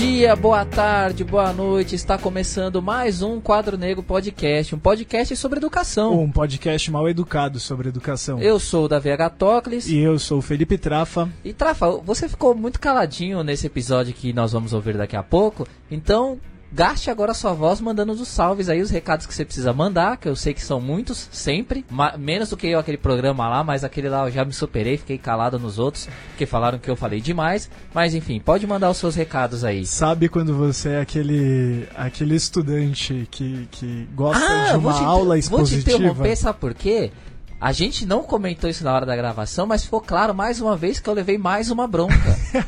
Bom dia, boa tarde, boa noite. Está começando mais um Quadro Negro Podcast, um podcast sobre educação. Um podcast mal educado sobre educação. Eu sou o Davi Agatocles. E eu sou o Felipe Trafa. E Trafa, você ficou muito caladinho nesse episódio que nós vamos ouvir daqui a pouco. Então, gaste agora a sua voz mandando os salves aí, os recados que você precisa mandar, que eu sei que são muitos, sempre. menos do que eu, aquele programa lá, mas aquele lá eu já me superei, fiquei calado nos outros, porque falaram que eu falei demais. Mas enfim, pode mandar os seus recados aí. Sabe quando você é aquele, aquele estudante que, que gosta ah, de uma aula expositiva? Vou te interromper, sabe por quê? A gente não comentou isso na hora da gravação, mas ficou claro mais uma vez que eu levei mais uma bronca.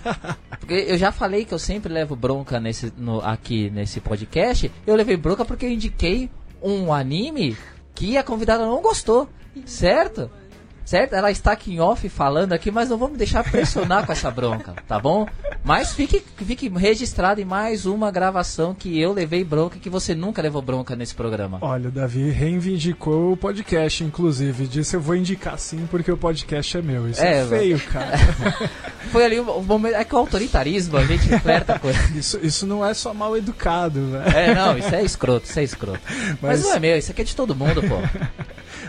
porque eu já falei que eu sempre levo bronca nesse, no, aqui nesse podcast. Eu levei bronca porque eu indiquei um anime que a convidada não gostou, certo? Certo? Ela está aqui em off falando aqui, mas não vamos deixar pressionar com essa bronca, tá bom? Mas fique, fique registrado em mais uma gravação que eu levei bronca que você nunca levou bronca nesse programa. Olha, o Davi reivindicou o podcast, inclusive. Disse eu vou indicar sim porque o podcast é meu. Isso é, é feio, cara. Foi ali o momento. É que o autoritarismo a gente flerta com isso. Isso não é só mal educado, né? É, não, isso é escroto, isso é escroto. Mas, Mas não é meu, isso aqui é de todo mundo, pô.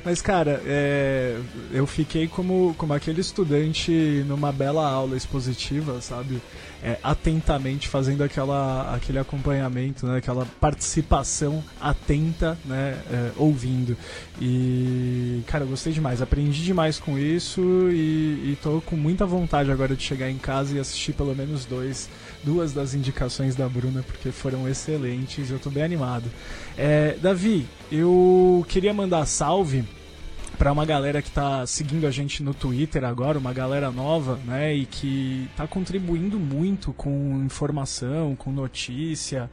Mas, cara, é, eu fiquei como, como aquele estudante numa bela aula expositiva, sabe? É, atentamente fazendo aquela, aquele acompanhamento, né? aquela participação atenta, né? É, ouvindo. E, cara, eu gostei demais. Aprendi demais com isso e, e tô com muita vontade agora de chegar em casa e assistir pelo menos dois duas das indicações da Bruna, porque foram excelentes, eu estou bem animado. É, Davi, eu queria mandar salve para uma galera que está seguindo a gente no Twitter agora, uma galera nova, né, e que está contribuindo muito com informação, com notícia.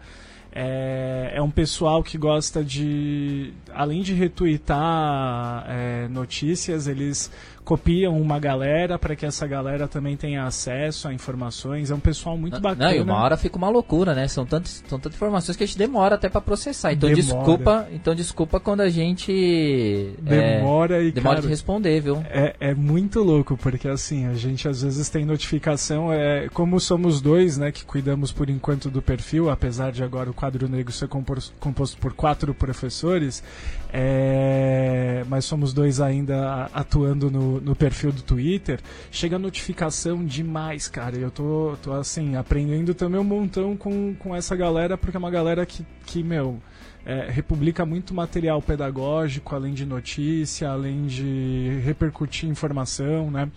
É, é um pessoal que gosta de, além de retweetar é, notícias, eles copiam uma galera para que essa galera também tenha acesso a informações. É um pessoal muito não, bacana. Não, e uma hora fica uma loucura, né? São tantas, são tantas informações que a gente demora até para processar. Então demora. desculpa, então desculpa quando a gente demora é, e demora cara, de responder, viu? É, é muito louco porque assim a gente às vezes tem notificação. É como somos dois, né, que cuidamos por enquanto do perfil, apesar de agora o quadro negro ser composto, composto por quatro professores. É, mas somos dois ainda atuando no, no perfil do Twitter. Chega notificação demais, cara. Eu tô, tô assim, aprendendo também um montão com, com essa galera, porque é uma galera que, que meu. É, republica muito material pedagógico, além de notícia, além de repercutir informação, né?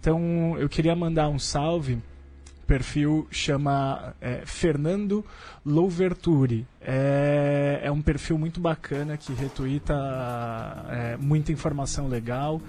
Então eu queria mandar um salve perfil chama é, Fernando Louverture. É, é um perfil muito bacana que retuita é, muita informação legal.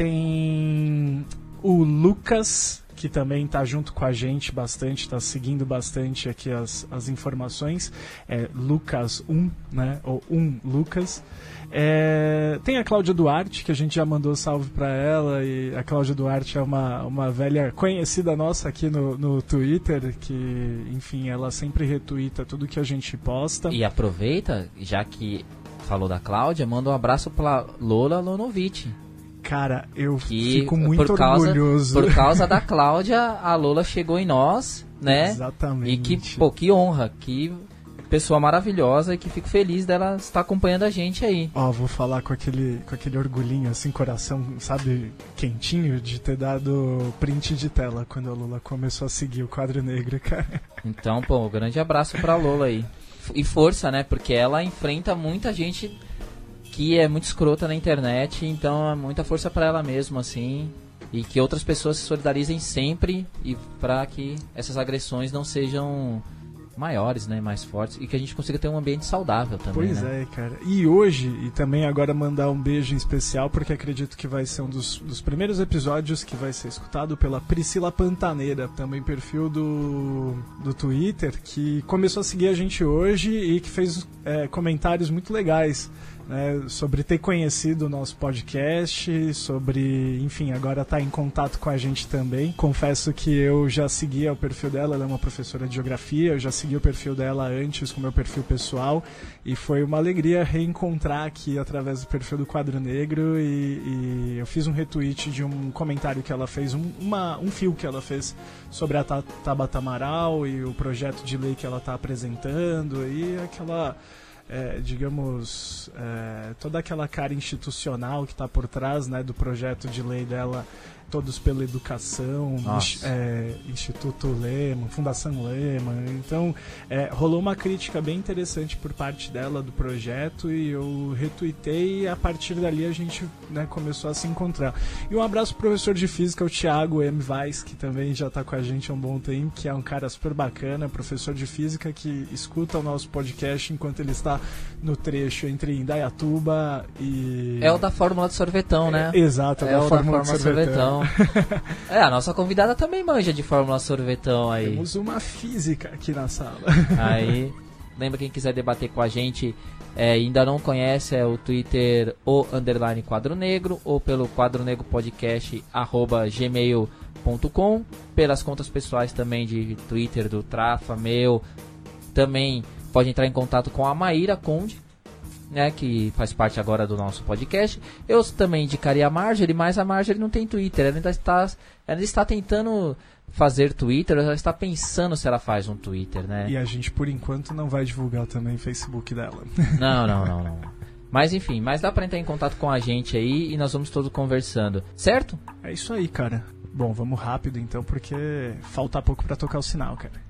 Tem o Lucas, que também está junto com a gente bastante, está seguindo bastante aqui as, as informações. É Lucas1, né? Ou 1 Lucas. É, tem a Cláudia Duarte, que a gente já mandou salve para ela, e a Cláudia Duarte é uma, uma velha conhecida nossa aqui no, no Twitter, que, enfim, ela sempre retuita tudo que a gente posta. E aproveita, já que falou da Cláudia, manda um abraço para Lola Lonovic. Cara, eu que, fico muito por causa, orgulhoso. Por causa da Cláudia, a Lola chegou em nós, né? Exatamente. E que, pô, que honra, que pessoa maravilhosa e que fico feliz dela estar acompanhando a gente aí. Ó, oh, vou falar com aquele, com aquele orgulhinho, assim, coração, sabe, quentinho de ter dado print de tela quando a Lula começou a seguir o quadro negro, cara. Então, pô, um grande abraço pra Lola aí. E força, né? Porque ela enfrenta muita gente que é muito escrota na internet, então é muita força para ela mesmo, assim. E que outras pessoas se solidarizem sempre e para que essas agressões não sejam maiores, né, mais fortes e que a gente consiga ter um ambiente saudável também. Pois né? é, cara. E hoje, e também agora mandar um beijo em especial, porque acredito que vai ser um dos, dos primeiros episódios que vai ser escutado pela Priscila Pantaneira, também perfil do, do Twitter, que começou a seguir a gente hoje e que fez é, comentários muito legais né, sobre ter conhecido o nosso podcast, sobre, enfim, agora estar tá em contato com a gente também. Confesso que eu já seguia o perfil dela, ela é uma professora de geografia, eu já segui o perfil dela antes com o meu perfil pessoal e foi uma alegria reencontrar aqui através do perfil do Quadro Negro e, e eu fiz um retweet de um comentário que ela fez, um, uma, um fio que ela fez sobre a Tabata Amaral e o projeto de lei que ela está apresentando e aquela é, digamos, é, toda aquela cara institucional que está por trás né, do projeto de lei dela Todos pela Educação, é, Instituto Lema, Fundação Lema. Então, é, rolou uma crítica bem interessante por parte dela do projeto e eu retuitei e a partir dali a gente né, começou a se encontrar. E um abraço pro professor de Física, o Thiago M. Weiss, que também já está com a gente há um bom tempo, que é um cara super bacana, professor de Física que escuta o nosso podcast enquanto ele está no trecho entre Indaiatuba e... É o da Fórmula do Sorvetão, né? É, exato, é, é o da Fórmula, da Fórmula do Sorvetão. é, a nossa convidada também manja de Fórmula Sorvetão aí. Temos uma física aqui na sala. aí, lembra quem quiser debater com a gente, é, ainda não conhece, é o Twitter o underline quadro negro ou pelo quadro negro podcast arroba gmail.com pelas contas pessoais também de Twitter do Trafa, meu também pode entrar em contato com a Maíra Conde né, que faz parte agora do nosso podcast. Eu também indicaria a Marjorie, mas a Marjorie não tem Twitter. Ela ainda está, ela está tentando fazer Twitter, ela está pensando se ela faz um Twitter, né? E a gente, por enquanto, não vai divulgar também o Facebook dela. Não, não, não, não. Mas enfim, mas dá para entrar em contato com a gente aí e nós vamos todos conversando, certo? É isso aí, cara. Bom, vamos rápido então, porque falta pouco para tocar o sinal, cara.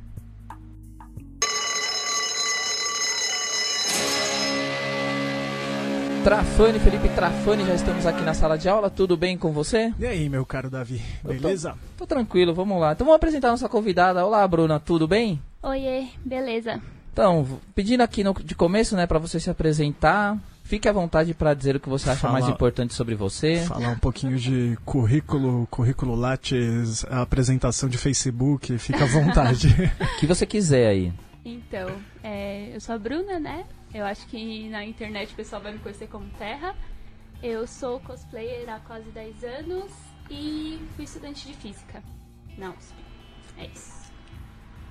Trafani, Felipe Trafani, já estamos aqui na sala de aula. Tudo bem com você? E aí, meu caro Davi, beleza? Tô, tô, tranquilo, vamos lá. Então vamos apresentar a nossa convidada. Olá, Bruna, tudo bem? Oiê, beleza. Então, pedindo aqui no, de começo, né, para você se apresentar. Fique à vontade para dizer o que você acha Fala, mais importante sobre você. Falar um pouquinho de currículo, currículo Lattes, apresentação de Facebook, fica à vontade. o que você quiser aí. Então, é, eu sou a Bruna, né? Eu acho que na internet o pessoal vai me conhecer como Terra. Eu sou cosplayer há quase 10 anos e fui estudante de física na USP. É isso.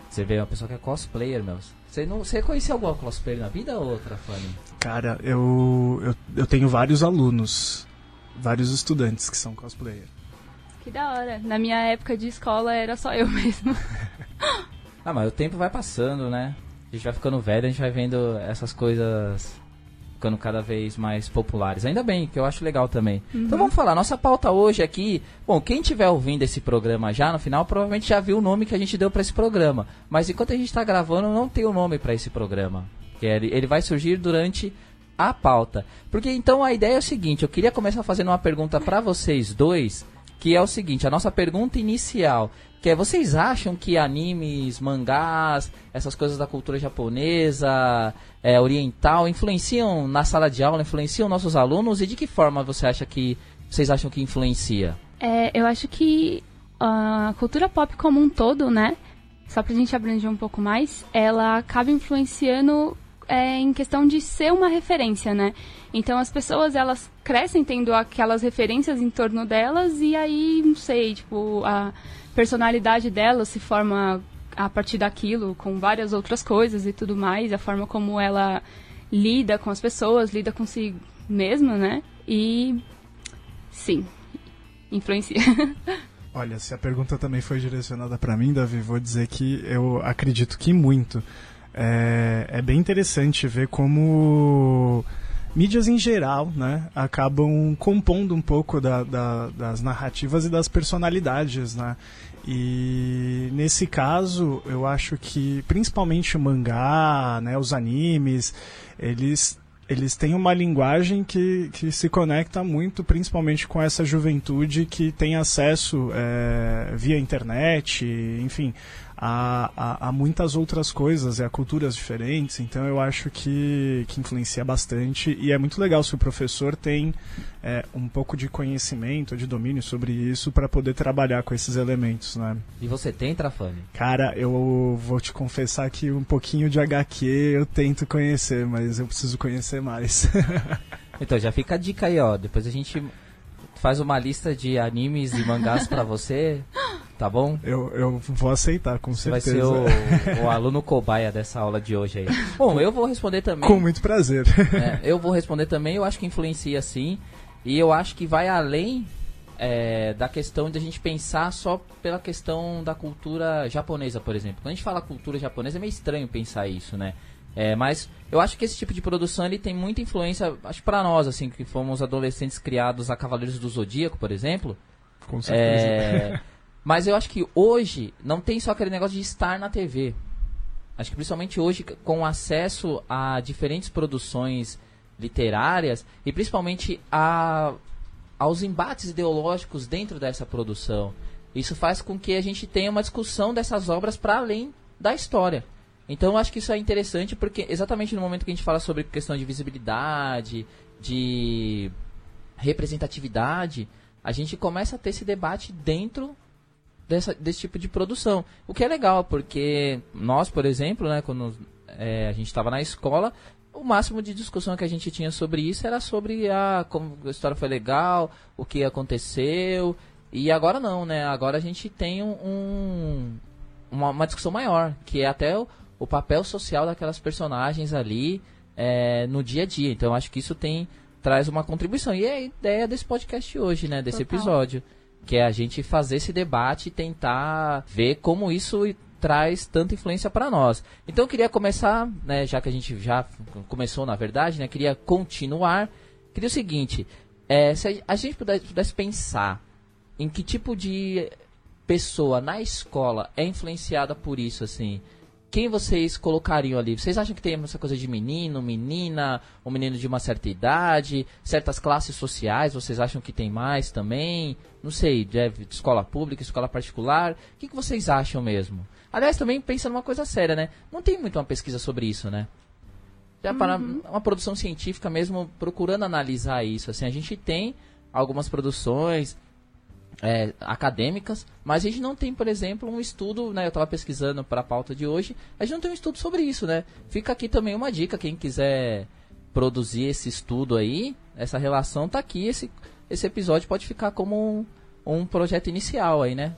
Você vê uma pessoa que é cosplayer, meu. Você, não, você conheceu alguma cosplayer na vida ou outra, Fanny? Cara, eu, eu, eu tenho vários alunos, vários estudantes que são cosplayer. Que da hora. Na minha época de escola era só eu mesmo. ah, mas o tempo vai passando, né? A gente vai ficando velho, a gente vai vendo essas coisas ficando cada vez mais populares. Ainda bem, que eu acho legal também. Uhum. Então vamos falar, nossa pauta hoje aqui, bom, quem estiver ouvindo esse programa já no final, provavelmente já viu o nome que a gente deu para esse programa. Mas enquanto a gente está gravando, não tem o um nome para esse programa. Ele, ele vai surgir durante a pauta. Porque então a ideia é o seguinte, eu queria começar fazendo uma pergunta para vocês dois, que é o seguinte, a nossa pergunta inicial que é, vocês acham que animes, mangás, essas coisas da cultura japonesa, é, oriental, influenciam na sala de aula, influenciam nossos alunos? E de que forma você acha que vocês acham que influencia? É, eu acho que a cultura pop como um todo, né? Só pra gente abranger um pouco mais, ela acaba influenciando é, em questão de ser uma referência, né? Então as pessoas elas crescem tendo aquelas referências em torno delas e aí, não sei, tipo, a personalidade dela se forma a partir daquilo, com várias outras coisas e tudo mais, a forma como ela lida com as pessoas, lida consigo mesma, né? E sim, influencia. Olha, se a pergunta também foi direcionada para mim, Davi, vou dizer que eu acredito que muito. É, é bem interessante ver como mídias em geral, né, acabam compondo um pouco da, da, das narrativas e das personalidades, né. E nesse caso, eu acho que principalmente o mangá, né, os animes, eles eles têm uma linguagem que, que se conecta muito, principalmente com essa juventude que tem acesso é, via internet, enfim, a, a, a, muitas outras coisas e a culturas diferentes. Então eu acho que, que influencia bastante e é muito legal se o professor tem é, um pouco de conhecimento, de domínio sobre isso para poder trabalhar com esses elementos, né? E você tem, Trafani? Cara, eu vou te confessar que um pouquinho de HQ eu tento conhecer, mas eu preciso conhecer mais. então já fica a dica aí, ó. Depois a gente faz uma lista de animes e mangás para você, tá bom? Eu, eu vou aceitar, com certeza. Vai ser o, o aluno cobaia dessa aula de hoje aí. Bom, eu vou responder também. Com muito prazer. É, eu vou responder também, eu acho que influencia sim. E eu acho que vai além é, da questão de a gente pensar só pela questão da cultura japonesa, por exemplo. Quando a gente fala cultura japonesa, é meio estranho pensar isso, né? É, mas eu acho que esse tipo de produção ele tem muita influência, acho para nós assim que fomos adolescentes criados a Cavaleiros do Zodíaco, por exemplo. Com certeza. É, mas eu acho que hoje não tem só aquele negócio de estar na TV. Acho que principalmente hoje com acesso a diferentes produções literárias e principalmente a, aos embates ideológicos dentro dessa produção. Isso faz com que a gente tenha uma discussão dessas obras para além da história. Então eu acho que isso é interessante porque exatamente no momento que a gente fala sobre questão de visibilidade, de representatividade, a gente começa a ter esse debate dentro dessa, desse tipo de produção. O que é legal, porque nós, por exemplo, né, quando é, a gente estava na escola, o máximo de discussão que a gente tinha sobre isso era sobre a, como a história foi legal, o que aconteceu. E agora não, né? Agora a gente tem um, uma, uma discussão maior, que é até o papel social daquelas personagens ali é, no dia a dia. Então acho que isso tem traz uma contribuição. E é a ideia desse podcast hoje, né? Desse Total. episódio. Que é a gente fazer esse debate e tentar ver como isso traz tanta influência para nós. Então eu queria começar, né, já que a gente já começou na verdade, né, queria continuar. Queria o seguinte, é, se a gente pudesse, pudesse pensar em que tipo de pessoa na escola é influenciada por isso, assim, quem vocês colocariam ali? Vocês acham que tem essa coisa de menino, menina, um menino de uma certa idade, certas classes sociais, vocês acham que tem mais também? Não sei, de escola pública, escola particular. O que, que vocês acham mesmo? Aliás, também pensa numa coisa séria, né? Não tem muito uma pesquisa sobre isso, né? Já para uhum. uma produção científica mesmo procurando analisar isso. Assim, a gente tem algumas produções, é, acadêmicas, mas a gente não tem, por exemplo, um estudo, né? Eu estava pesquisando para a pauta de hoje, a gente não tem um estudo sobre isso, né? Fica aqui também uma dica, quem quiser produzir esse estudo aí, essa relação tá aqui, esse, esse episódio pode ficar como um, um projeto inicial aí, né?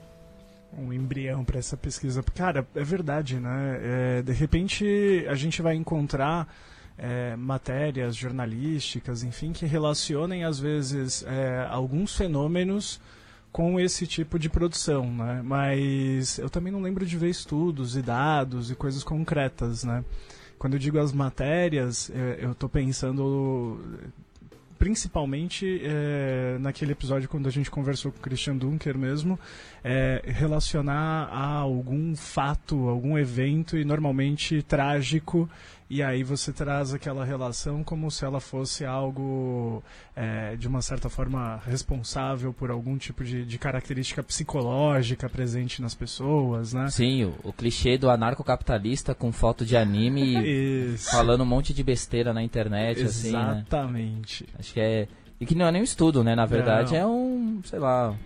Um embrião para essa pesquisa. Cara, é verdade, né? É, de repente a gente vai encontrar é, matérias jornalísticas, enfim, que relacionem às vezes é, alguns fenômenos com esse tipo de produção, né? Mas eu também não lembro de ver estudos e dados e coisas concretas, né? Quando eu digo as matérias, eu estou pensando principalmente é, naquele episódio quando a gente conversou com o Christian Dunker mesmo, é, relacionar a algum fato, algum evento e normalmente trágico e aí você traz aquela relação como se ela fosse algo é, de uma certa forma responsável por algum tipo de, de, característica psicológica presente nas pessoas, né? Sim, o, o clichê do anarcocapitalista com foto de anime falando um monte de besteira na internet, Exatamente. assim, né? Exatamente. Acho que é... E que não é nem um estudo, né? Na verdade não. é um, sei lá,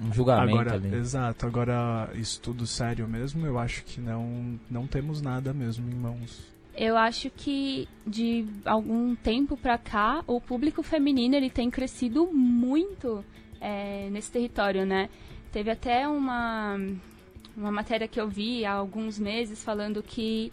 um julgamento agora, ali. Exato. Agora, estudo sério mesmo, eu acho que não, não temos nada mesmo em mãos eu acho que de algum tempo para cá o público feminino ele tem crescido muito é, nesse território, né? Teve até uma uma matéria que eu vi há alguns meses falando que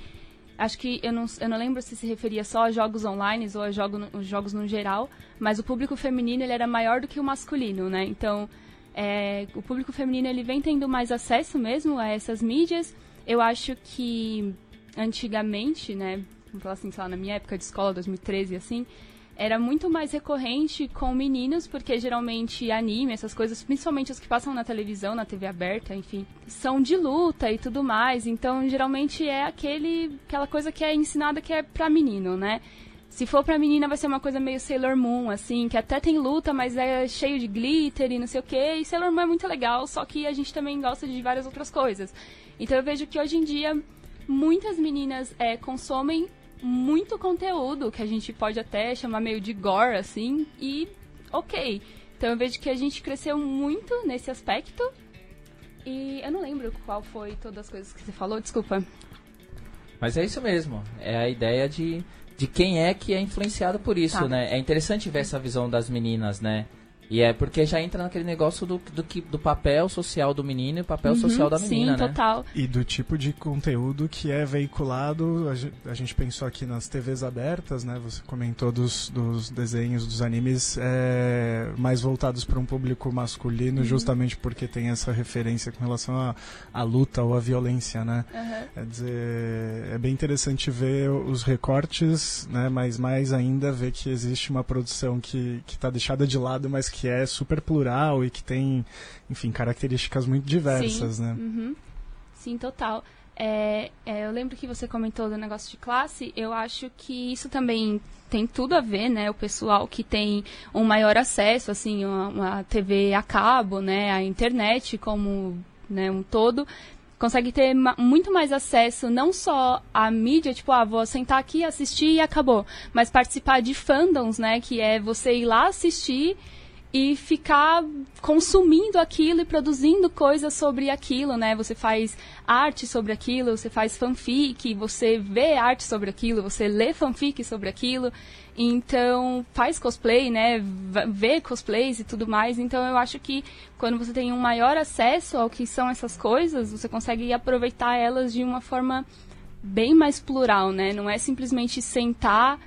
acho que eu não, eu não lembro se se referia só a jogos online ou a jogo, jogos no geral, mas o público feminino ele era maior do que o masculino, né? Então é, o público feminino ele vem tendo mais acesso mesmo a essas mídias. Eu acho que antigamente, né, vamos falar assim, sei lá, na minha época de escola, 2013, assim, era muito mais recorrente com meninos, porque geralmente anime, essas coisas, principalmente as que passam na televisão, na TV aberta, enfim, são de luta e tudo mais. Então, geralmente é aquele, aquela coisa que é ensinada que é pra menino, né? Se for pra menina, vai ser uma coisa meio Sailor Moon, assim, que até tem luta, mas é cheio de glitter e não sei o quê. E Sailor Moon é muito legal, só que a gente também gosta de várias outras coisas. Então eu vejo que hoje em dia muitas meninas é, consomem muito conteúdo, que a gente pode até chamar meio de gore, assim, e ok. Então eu vejo que a gente cresceu muito nesse aspecto. E eu não lembro qual foi todas as coisas que você falou, desculpa. Mas é isso mesmo. É a ideia de, de quem é que é influenciado por isso, Tá. né? É interessante ver essa visão das meninas, né? E é porque já entra naquele negócio do, do, que, do papel social do menino e o papel social da menina, Uhum, Sim, né? total. E do tipo de conteúdo que é veiculado, a ge- a gente pensou aqui nas TVs abertas, né? Você comentou dos, dos desenhos, dos animes é, mais voltados para um público masculino, justamente porque tem essa referência com relação à à luta ou à violência, né? Aham. Quer dizer, é bem interessante ver os recortes, né? Mas mais ainda ver que existe uma produção que está deixada de lado, mas que é super plural e que tem, enfim, características muito diversas, Sim. né? Uhum. Sim, total. É, é, eu lembro que você comentou do negócio de classe. Eu acho que isso também tem tudo a ver, né? O pessoal que tem um maior acesso, assim, uma, uma TV a cabo, né? A internet como né, um todo consegue ter ma- muito mais acesso não só à mídia, tipo, ah, vou sentar aqui, assistir e acabou, mas participar de fandoms, né, que é você ir lá assistir e ficar consumindo aquilo e produzindo coisas sobre aquilo, né? Você faz arte sobre aquilo, você faz fanfic, você vê arte sobre aquilo, você lê fanfic sobre aquilo. Então, faz cosplay, né? Vê cosplays e tudo mais. Então, eu acho que quando você tem um maior acesso ao que são essas coisas, você consegue aproveitar elas de uma forma bem mais plural, né? Não é simplesmente sentar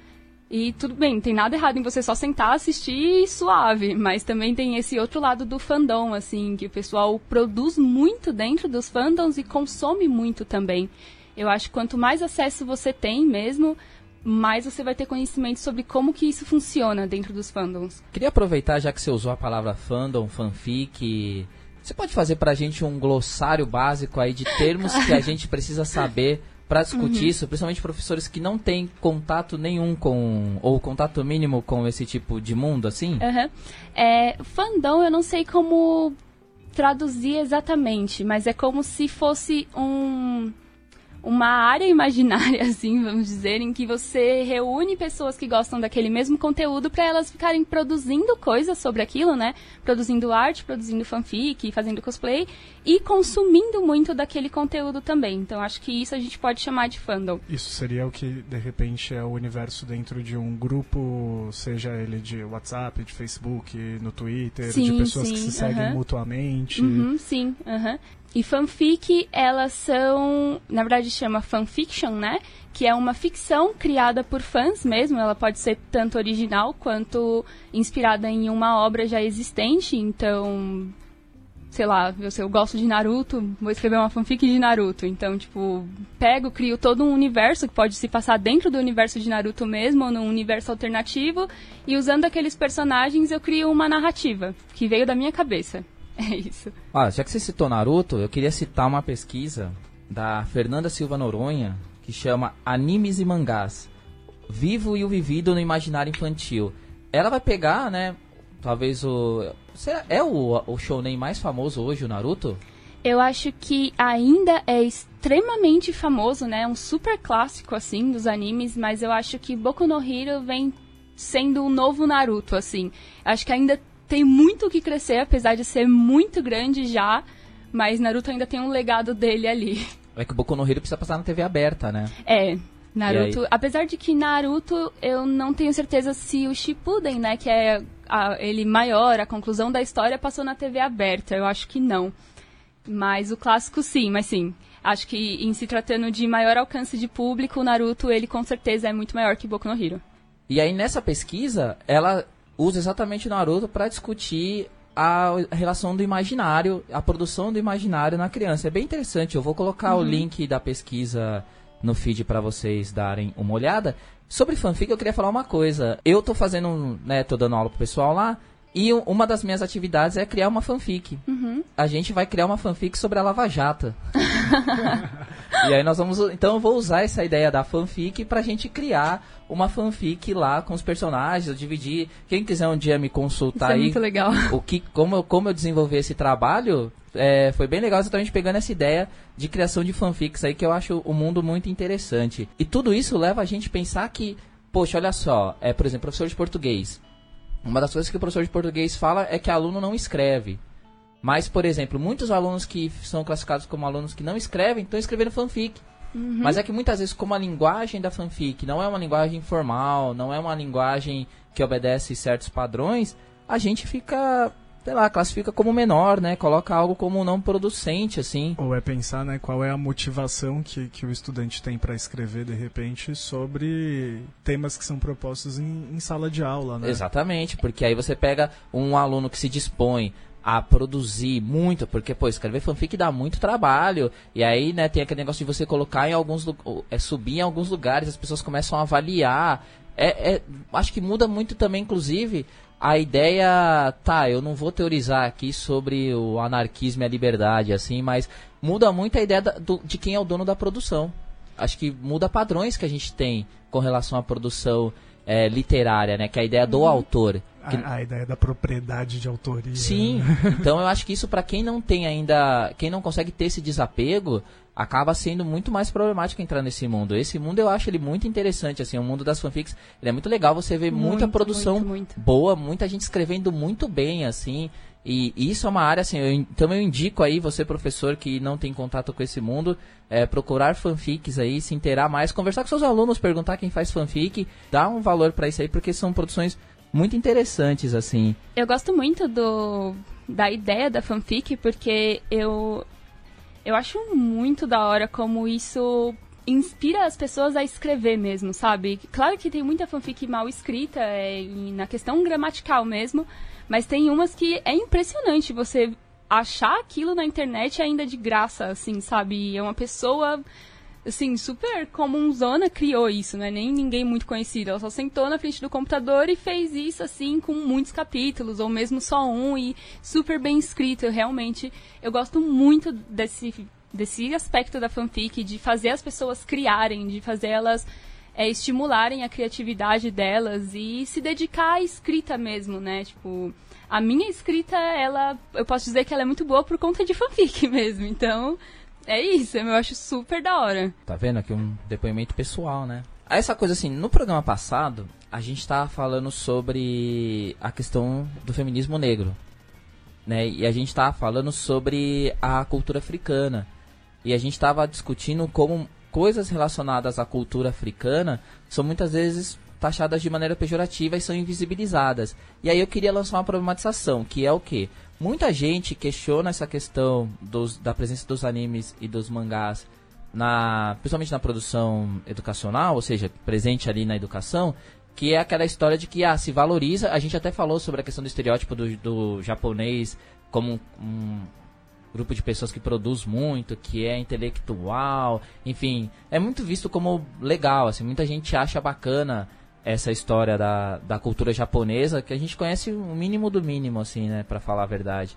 e tudo bem, não tem nada errado em você só sentar, assistir e suave, mas também tem esse outro lado do fandom, assim, que o pessoal produz muito dentro dos fandoms e consome muito também. Eu acho que quanto mais acesso você tem mesmo, mais você vai ter conhecimento sobre como que isso funciona dentro dos fandoms. Queria aproveitar, já que você usou a palavra fandom, fanfic, você pode fazer pra gente um glossário básico aí de termos que a gente precisa saber pra discutir Uhum. isso, principalmente professores que não têm contato nenhum com, ou contato mínimo com esse tipo de mundo, assim? Aham. É, fandom eu não sei como traduzir exatamente, mas é como se fosse um uma área imaginária, assim, vamos dizer, em que você reúne pessoas que gostam daquele mesmo conteúdo para elas ficarem produzindo coisas sobre aquilo, né? Produzindo arte, produzindo fanfic, fazendo cosplay e consumindo muito daquele conteúdo também. Então acho que isso a gente pode chamar de fandom. Isso seria o que, de repente, é o universo dentro de um grupo, seja ele de WhatsApp, de Facebook, no Twitter, de Sim, pessoas que sim, se seguem aham. mutuamente. Uhum, sim, aham. E fanfic, elas são, na verdade chama fanfiction, né? Que é uma ficção criada por fãs mesmo, ela pode ser tanto original quanto inspirada em uma obra já existente, então, sei lá, eu, sei, eu gosto de Naruto, vou escrever uma fanfic de Naruto, então, tipo, pego, crio todo um universo que pode se passar dentro do universo de Naruto mesmo, ou num universo alternativo, e usando aqueles personagens eu crio uma narrativa, que veio da minha cabeça. É isso. Ah, já que você citou Naruto, eu queria citar uma pesquisa da Fernanda Silva Noronha que chama Animes e Mangás. Vivo e o Vivido no Imaginário Infantil. Ela vai pegar, né? Talvez o. Será, é o, o shounen mais famoso hoje, o Naruto? Eu acho que ainda é extremamente famoso, né? Um super clássico, assim, dos animes, mas eu acho que Boku no Hero vem sendo o novo Naruto, assim. Acho que ainda tem muito o que crescer, apesar de ser muito grande já, mas Naruto ainda tem um legado dele ali. É que o Boku no Hero precisa passar na TV aberta, né? É, Naruto. Apesar de que Naruto, eu não tenho certeza se o Shippuden, né, que é a- ele maior, a conclusão da história, passou na TV aberta. Eu acho que não. Mas o clássico sim, mas sim. Acho que em se tratando de maior alcance de público, o Naruto, ele com certeza é muito maior que Boku no Hero. E aí nessa pesquisa, ela usa exatamente o Naruto para discutir a relação do imaginário, a produção do imaginário na criança. É bem interessante. Eu vou colocar o link da pesquisa no feed para vocês darem uma olhada. Sobre fanfic, eu queria falar uma coisa. Eu tô fazendo, um, né, tô dando aula pro pessoal lá, e uma das minhas atividades é criar uma fanfic. A gente vai criar uma fanfic sobre a Lava Jato. E aí nós vamos. Então eu vou usar essa ideia da fanfic pra gente criar uma fanfic lá com os personagens, eu dividir. Quem quiser um dia me consultar Isso é aí. muito legal. O que, como, eu, como eu desenvolvi esse trabalho, é, foi bem legal exatamente pegando essa ideia de criação de fanfics aí, que eu acho o mundo muito interessante. E tudo isso leva a gente a pensar que, poxa, olha só, é, por exemplo, professor de português. Uma das coisas que o professor de português fala é que aluno não escreve. Mas, por exemplo, muitos alunos que são classificados como alunos que não escrevem estão escrevendo fanfic. Mas é que muitas vezes, como a linguagem da fanfic não é uma linguagem formal, não é uma linguagem que obedece certos padrões, a gente fica, sei lá, classifica como menor, né? Coloca algo como não producente, assim. Ou é pensar, né, qual é a motivação que, que o estudante tem para escrever, de repente, sobre temas que são propostos em, em sala de aula, né? Exatamente, porque aí você pega um aluno que se dispõe a produzir muito, porque, pô, escrever fanfic dá muito trabalho. E aí, né, tem aquele negócio de você colocar em alguns é subir em alguns lugares, as pessoas começam a avaliar. É, é- acho que muda muito também, inclusive, a ideia, tá, eu não vou teorizar aqui sobre o anarquismo e a liberdade, assim, mas muda muito a ideia da- do- de quem é o dono da produção. Acho que muda padrões que a gente tem com relação à produção é, literária, né? Que é a ideia do autor. Que- A, a ideia da propriedade de autoria. Sim, né? então eu acho que isso para quem não tem ainda, quem não consegue ter esse desapego, acaba sendo muito mais problemático entrar nesse mundo. Esse mundo eu acho ele muito interessante, assim, o mundo das fanfics, ele é muito legal, você vê muita Muito, produção muito, muito. boa, muita gente escrevendo muito bem, assim, e isso é uma área, assim, eu, então eu indico aí, você professor que não tem contato com esse mundo, é, procurar fanfics aí, se inteirar mais, conversar com seus alunos, perguntar quem faz fanfic, dar um valor para isso aí, porque são produções muito interessantes, assim. Eu gosto muito do da ideia da fanfic porque eu eu acho muito da hora como isso inspira as pessoas a escrever mesmo, sabe? Claro que tem muita fanfic mal escrita é, na questão gramatical mesmo, mas tem umas que é impressionante você achar aquilo na internet ainda de graça, assim, sabe? É uma pessoa assim, super comunzona criou isso, não é nem ninguém muito conhecido. Ela só sentou na frente do computador e fez isso, assim, com muitos capítulos, ou mesmo só um, e super bem escrito. Eu, realmente, eu gosto muito desse, desse aspecto da fanfic, de fazer as pessoas criarem, de fazer elas é, estimularem a criatividade delas e se dedicar à escrita mesmo, né? Tipo, a minha escrita, ela, eu posso dizer que ela é muito boa por conta de fanfic mesmo. Então, é isso, eu acho super da hora. Tá vendo aqui um depoimento pessoal, né? Essa coisa assim, no programa passado, a gente tava falando sobre a questão do feminismo negro, né? E a gente tava falando sobre a cultura africana. E a gente tava discutindo como coisas relacionadas à cultura africana são muitas vezes taxadas de maneira pejorativa e são invisibilizadas. E aí eu queria lançar uma problematização, que é o quê? Muita gente questiona essa questão dos, da presença dos animes e dos mangás na, principalmente na produção educacional, ou seja, presente ali na educação, que é aquela história de que ah, se valoriza, a gente até falou sobre a questão do estereótipo do, do japonês como um grupo de pessoas que produz muito, que é intelectual, enfim, é muito visto como legal, assim, muita gente acha bacana essa história da, da cultura japonesa, que a gente conhece o mínimo do mínimo, assim, né, pra falar a verdade.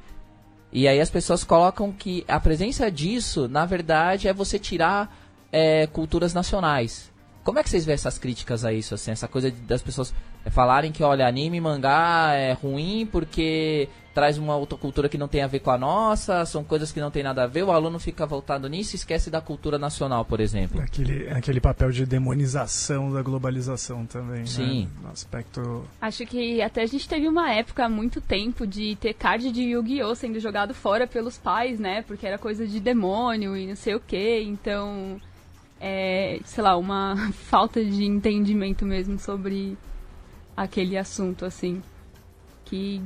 E aí as pessoas colocam que a presença disso, na verdade, é você tirar é, culturas nacionais. Como é que vocês veem essas críticas a isso, assim, essa coisa de- das pessoas é, falarem que, olha, anime e mangá é ruim porque traz uma outra cultura que não tem a ver com a nossa, são coisas que não tem nada a ver, o aluno fica voltado nisso e esquece da cultura nacional, por exemplo. Aquele, aquele papel de demonização da globalização também, Sim. né? No aspecto... Acho que até a gente teve uma época há muito tempo de ter card de Yu-Gi-Oh! sendo jogado fora pelos pais, né? Porque era coisa de demônio e não sei o que. Então, é, sei lá, uma falta de entendimento mesmo sobre aquele assunto, assim. Que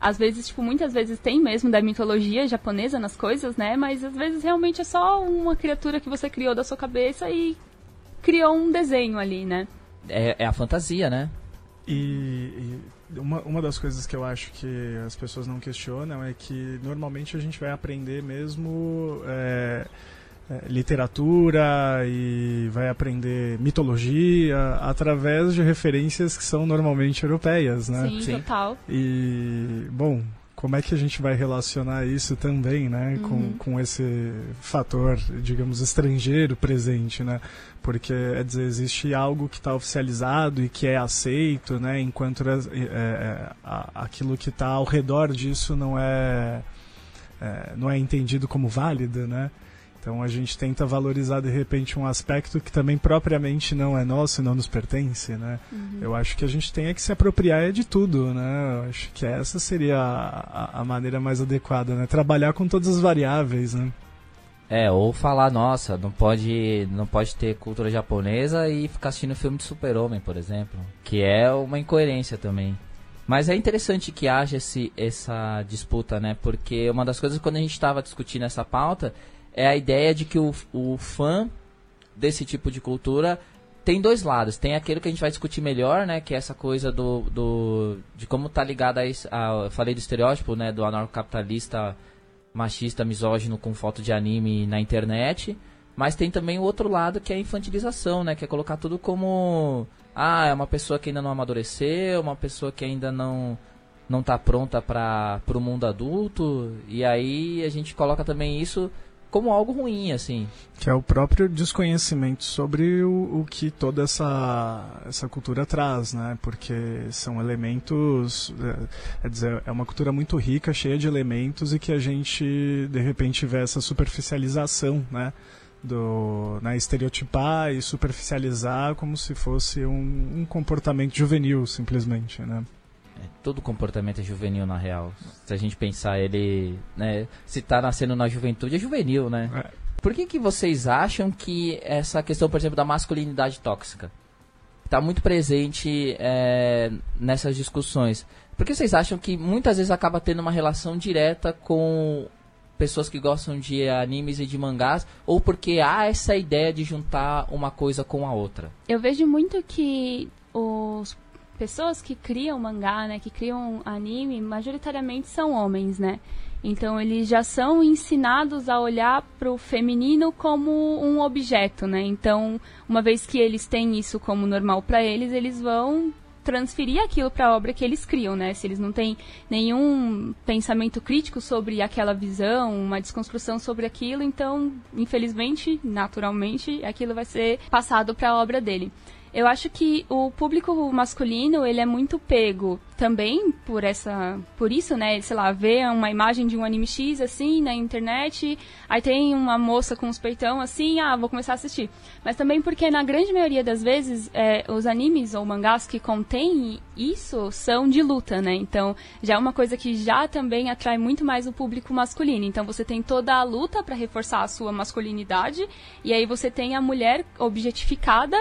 às vezes, tipo, muitas vezes tem mesmo da mitologia japonesa nas coisas, né? Mas às vezes realmente é só uma criatura que você criou da sua cabeça e criou um desenho ali, né? É, é a fantasia, né? E, e uma, uma das coisas que eu acho que as pessoas não questionam é que normalmente a gente vai aprender mesmo é, literatura e vai aprender mitologia através de referências que são normalmente europeias, né? Sim, Sim. total. E, bom, como é que a gente vai relacionar isso também, né, com, Uhum. com esse fator, digamos, estrangeiro presente, né? Porque, é dizer, existe algo que está oficializado e que é aceito, né, enquanto é, é, a- aquilo que está ao redor disso não é, é, não é entendido como válido, né? Então a gente tenta valorizar de repente um aspecto que também propriamente não é nosso e não nos pertence, né? Uhum. Eu acho que a gente tem é que se apropriar é de tudo, né? Eu acho que essa seria a, a- a maneira mais adequada, né? Trabalhar com todas as variáveis, né? É, ou falar, nossa, não pode, não pode ter cultura japonesa e ficar assistindo filme de super-homem, por exemplo. Que é uma incoerência também. Mas é interessante que haja esse, essa disputa, né? Porque uma das coisas quando a gente estava discutindo essa pauta é a ideia de que o, o fã desse tipo de cultura tem dois lados. Tem aquele que a gente vai discutir melhor, né? Que é essa coisa do, do de como tá ligada a, a eu falei do estereótipo, né? Do anarcocapitalista machista, misógino com foto de anime na internet. Mas tem também o outro lado que é a infantilização, né? Que é colocar tudo como ah, é uma pessoa que ainda não amadureceu, uma pessoa que ainda não não tá pronta para o mundo adulto. E aí a gente coloca também isso como algo ruim, assim. Que é o próprio desconhecimento sobre o, o que toda essa, essa cultura traz, né? Porque são elementos. É, dizer, é uma cultura muito rica, cheia de elementos e que a gente, de repente, vê essa superficialização, né? Do, né, estereotipar e superficializar como se fosse um, um comportamento juvenil, simplesmente, né? Todo comportamento é juvenil na real. Se a gente pensar ele, né, se tá nascendo na juventude é juvenil, né? É. Por que que vocês acham que essa questão, por exemplo, da masculinidade tóxica está muito presente é, nessas discussões? Por que vocês acham que muitas vezes acaba tendo uma relação direta com pessoas que gostam de animes e de mangás, ou porque há essa ideia de juntar uma coisa com a outra? Eu vejo muito que os pessoas que criam mangá, né, que criam anime, majoritariamente são homens, né? Então eles já são ensinados a olhar para o feminino como um objeto, né? Então, uma vez que eles têm isso como normal para eles, eles vão transferir aquilo para a obra que eles criam, né? Se eles não têm nenhum pensamento crítico sobre aquela visão, uma desconstrução sobre aquilo, então, infelizmente, naturalmente, aquilo vai ser passado para a obra dele. Eu acho que o público masculino, ele é muito pego também por essa, por isso, né? Sei lá, vê uma imagem de um anime X assim na internet, aí tem uma moça com os peitão assim, ah, vou começar a assistir. Mas também porque na grande maioria das vezes é, os animes ou mangás que contêm isso são de luta, né? Então já é uma coisa que já também atrai muito mais o público masculino. Então você tem toda a luta para reforçar a sua masculinidade e aí você tem a mulher objetificada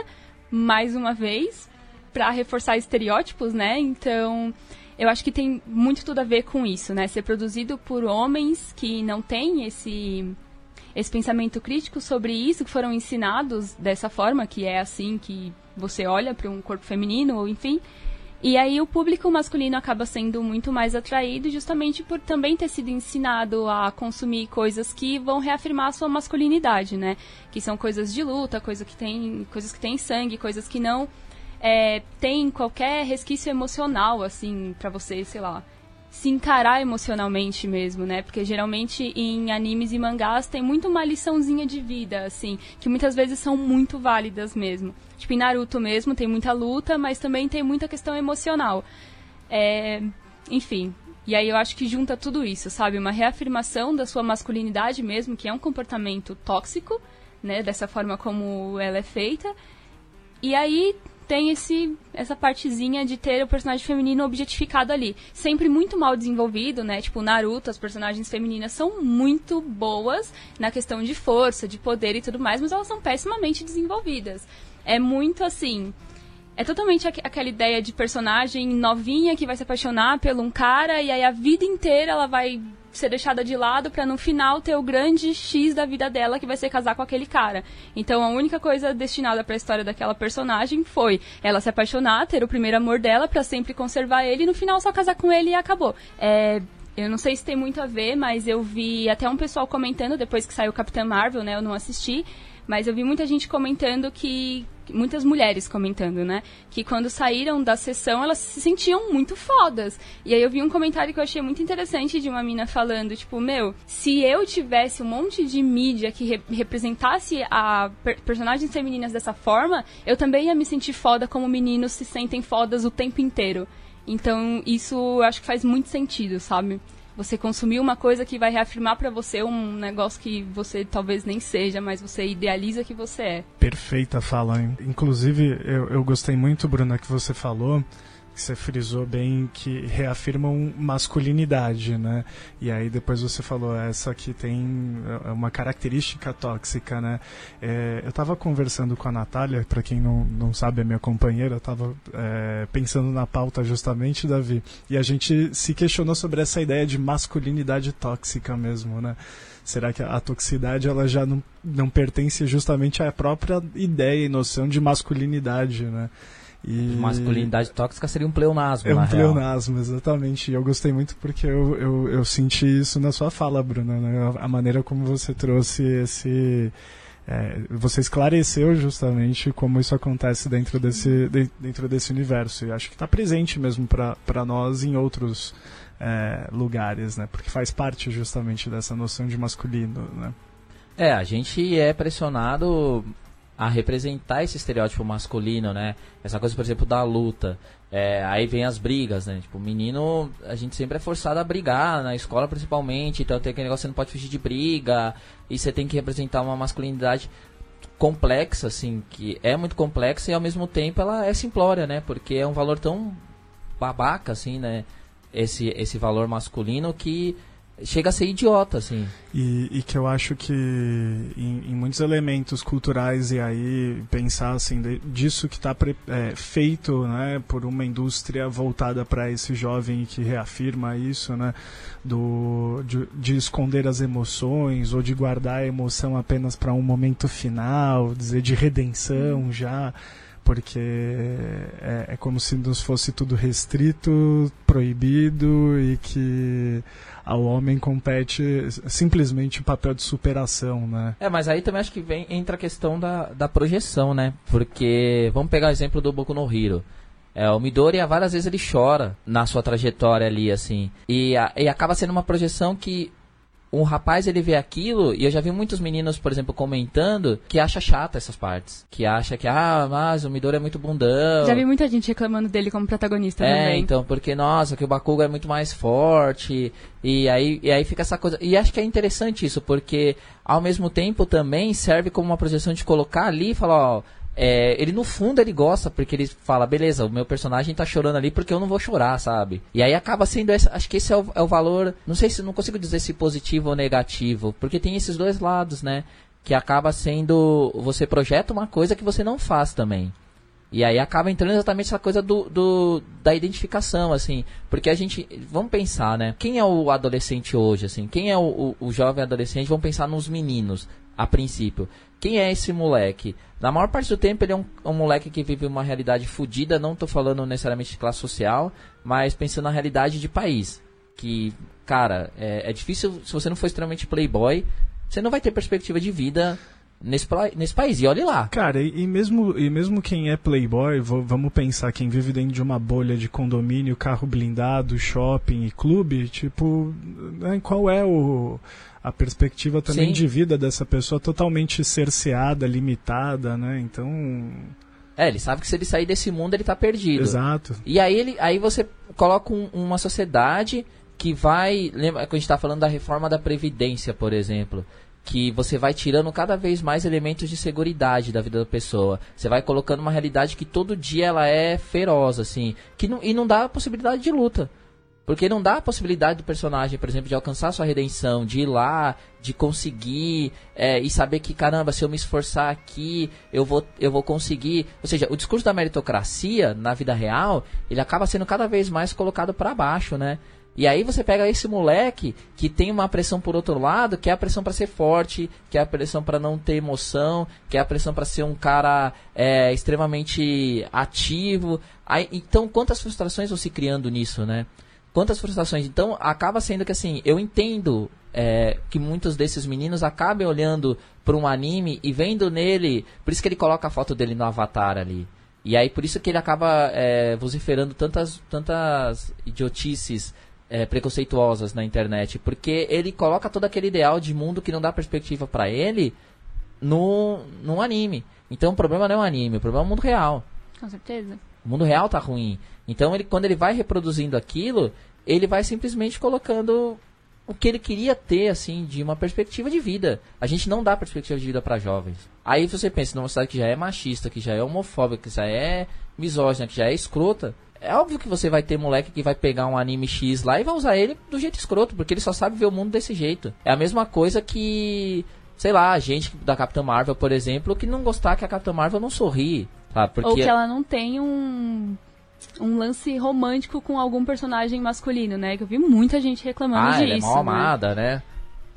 mais uma vez, para reforçar estereótipos, né? Então, eu acho que tem muito tudo a ver com isso, né? Ser produzido por homens que não têm esse esse pensamento crítico sobre isso, que foram ensinados dessa forma, que é assim que você olha para um corpo feminino, ou enfim. E aí o público masculino acaba sendo muito mais atraído justamente por também ter sido ensinado a consumir coisas que vão reafirmar a sua masculinidade, né? Que são coisas de luta, coisa que tem, coisas que têm sangue, coisas que não é, qualquer resquício emocional, assim, para você, sei lá, se encarar emocionalmente mesmo, né? Porque geralmente em animes e mangás tem muito uma liçãozinha de vida, assim, que muitas vezes são muito válidas mesmo. Tipo, em Naruto mesmo tem muita luta, mas também tem muita questão emocional. É, enfim. E aí eu acho que junta tudo isso, sabe? Uma reafirmação da sua masculinidade mesmo, que é um comportamento tóxico, né? Dessa forma como ela é feita. E aí tem esse, essa partezinha de ter o personagem feminino objetificado ali. Sempre muito mal desenvolvido, né? Tipo, Naruto, as personagens femininas são muito boas na questão de força, de poder e tudo mais, mas elas são pessimamente desenvolvidas. É muito assim. É totalmente aqu aquela ideia de personagem novinha que vai se apaixonar por um cara e aí a vida inteira ela vai ser deixada de lado para no final ter o grande X da vida dela que vai ser casar com aquele cara. Então a única coisa destinada para a história daquela personagem foi ela se apaixonar, ter o primeiro amor dela para sempre conservar ele e no final só casar com ele e acabou. É, eu não sei se tem muito a ver, mas eu vi até um pessoal comentando depois que saiu Capitã Marvel, né? Eu não assisti, mas eu vi muita gente comentando que muitas mulheres comentando, né? Que quando saíram da sessão, elas se sentiam muito fodas. E aí eu vi um comentário que eu achei muito interessante de uma mina falando, tipo, meu, se eu tivesse um monte de mídia que re representasse a per personagens femininas dessa forma, eu também ia me sentir foda como meninos se sentem fodas o tempo inteiro. Então, isso acho que faz muito sentido, sabe? Você consumir uma coisa que vai reafirmar para você um negócio que você talvez nem seja, mas você idealiza que você é. Perfeita fala. Inclusive, eu, eu gostei muito, Bruna, que você falou que você frisou bem que reafirmam masculinidade, né? E aí depois você falou essa aqui tem é, uma característica tóxica, né? É, eu estava conversando com a Natália, para quem não, não sabe é minha companheira, eu estava é, pensando na pauta justamente, Davi, e a gente se questionou sobre essa ideia de masculinidade tóxica mesmo, né? Será que a toxicidade ela já não, não pertence justamente à própria ideia e noção de masculinidade, né? E... Masculinidade tóxica seria um pleonasmo, É um pleonasmo, real. exatamente. E eu gostei muito porque eu, eu, eu senti isso na sua fala, Bruna. Né? A maneira como você trouxe esse... É, você esclareceu justamente como isso acontece dentro desse, de, dentro desse universo. E acho que está presente mesmo para nós em outros é, lugares, né? Porque faz parte justamente dessa noção de masculino, né? É, a gente é pressionado a representar esse estereótipo masculino, né? Essa coisa, por exemplo, da luta. É, aí vem as brigas, né? Tipo, menino, a gente sempre é forçado a brigar, na escola principalmente, então tem aquele negócio, você não pode fugir de briga, e você tem que representar uma masculinidade complexa, assim, que é muito complexa e ao mesmo tempo ela é simplória, né? Porque é um valor tão babaca, assim, né? Esse, esse valor masculino que chega a ser idiota, assim. E, e que eu acho que em, em, muitos elementos culturais e aí pensar assim de, disso que está é, feito, né, por uma indústria voltada para esse jovem que reafirma isso, né, do de, de, esconder as emoções ou de guardar a emoção apenas para um momento final, dizer de redenção já porque é, é como se nos fosse tudo restrito, proibido e que ao homem compete simplesmente o papel de superação, né? É, mas aí também acho que vem entra a questão da, da projeção, né? Porque vamos pegar o exemplo do Boku no Hero. É, o Midori, várias vezes ele chora na sua trajetória ali, assim. E, a, e acaba sendo uma projeção que um rapaz ele vê aquilo e eu já vi muitos meninos, por exemplo, comentando que acha chata essas partes, que acha que ah, mas o Midori é muito bundão. Já vi muita gente reclamando dele como protagonista é, também. então, porque nossa, que o Bakugo é muito mais forte e aí e aí fica essa coisa. E acho que é interessante isso, porque ao mesmo tempo também serve como uma projeção de colocar ali e falar, ó, é, ele no fundo ele gosta porque ele fala, beleza, o meu personagem tá chorando ali porque eu não vou chorar, sabe? E aí acaba sendo essa, acho que esse é o, é o valor, não sei se não consigo dizer se positivo ou negativo, porque tem esses dois lados, né? Que acaba sendo você projeta uma coisa que você não faz também. E aí acaba entrando exatamente essa coisa do, do, da identificação, assim. Porque a gente. Vamos pensar, né? Quem é o adolescente hoje, assim? Quem é o, o, o jovem adolescente? Vamos pensar nos meninos, a princípio. Quem é esse moleque? Na maior parte do tempo ele é um, um moleque que vive uma realidade fodida, não estou falando necessariamente de classe social, mas pensando na realidade de país. Que, cara, é, é difícil, se você não for extremamente playboy, você não vai ter perspectiva de vida nesse, nesse país. E olhe lá. Cara, e, e, mesmo, e mesmo quem é playboy, vamos pensar, quem vive dentro de uma bolha de condomínio, carro blindado, shopping e clube, tipo, né, qual é o a perspectiva também Sim. de vida dessa pessoa totalmente cerceada, limitada, né? Então. É, ele sabe que se ele sair desse mundo ele tá perdido. Exato. E aí, ele, aí você coloca um, uma sociedade que vai. Lembra que a gente tá falando da reforma da Previdência, por exemplo que você vai tirando cada vez mais elementos de segurança da vida da pessoa. Você vai colocando uma realidade que todo dia ela é feroz, assim, que não, e não dá a possibilidade de luta. Porque não dá a possibilidade do personagem, por exemplo, de alcançar sua redenção, de ir lá, de conseguir é, e saber que, caramba, se eu me esforçar aqui, eu vou, eu vou conseguir. Ou seja, o discurso da meritocracia na vida real, ele acaba sendo cada vez mais colocado para baixo, né? E aí você pega esse moleque que tem uma pressão por outro lado, que é a pressão para ser forte, que é a pressão para não ter emoção, que é a pressão para ser um cara é, extremamente ativo. Aí, então, quantas frustrações vão se criando nisso, né? Quantas frustrações. Então, acaba sendo que assim, eu entendo é, que muitos desses meninos acabem olhando pra um anime e vendo nele. Por isso que ele coloca a foto dele no avatar ali. E aí por isso que ele acaba é, vociferando tantas, tantas idiotices é, preconceituosas na internet. Porque ele coloca todo aquele ideal de mundo que não dá perspectiva para ele no, no anime. Então o problema não é o anime, o problema é o mundo real. Com certeza. O mundo real tá ruim. Então ele, quando ele vai reproduzindo aquilo, ele vai simplesmente colocando o que ele queria ter, assim, de uma perspectiva de vida. A gente não dá perspectiva de vida para jovens. Aí você pensa numa sociedade que já é machista, que já é homofóbica, que já é misógina, que já é escrota. É óbvio que você vai ter moleque que vai pegar um anime X lá e vai usar ele do jeito escroto, porque ele só sabe ver o mundo desse jeito. É a mesma coisa que, sei lá, a gente da Capitã Marvel, por exemplo, que não gostar que a Capitã Marvel não sorri. Sabe? Porque Ou que ela não tem um um lance romântico com algum personagem masculino, né? Que eu vi muita gente reclamando ah, disso. ela é mal né? amada, né?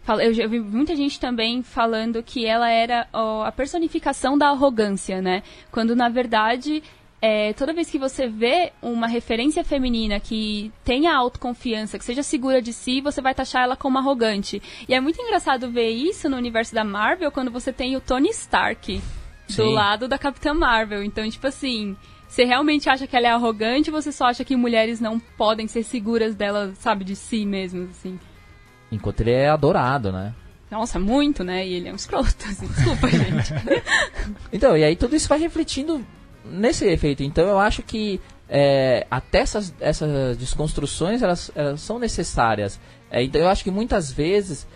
Fala- Eu vi muita gente também falando que ela era ó, a personificação da arrogância, né? Quando na verdade é, toda vez que você vê uma referência feminina que tenha autoconfiança, que seja segura de si, você vai taxar ela como arrogante. E é muito engraçado ver isso no universo da Marvel quando você tem o Tony Stark do Sim. lado da Capitã Marvel. Então, tipo assim, você realmente acha que ela é arrogante ou você só acha que mulheres não podem ser seguras dela, sabe, de si mesmas, assim? Enquanto ele é adorado, né? Nossa, muito, né? E ele é um escroto, assim. Desculpa, gente. Então, e aí tudo isso vai refletindo nesse efeito. Então eu acho que é, até essas, essas desconstruções elas, elas são necessárias. É, então eu acho que muitas vezes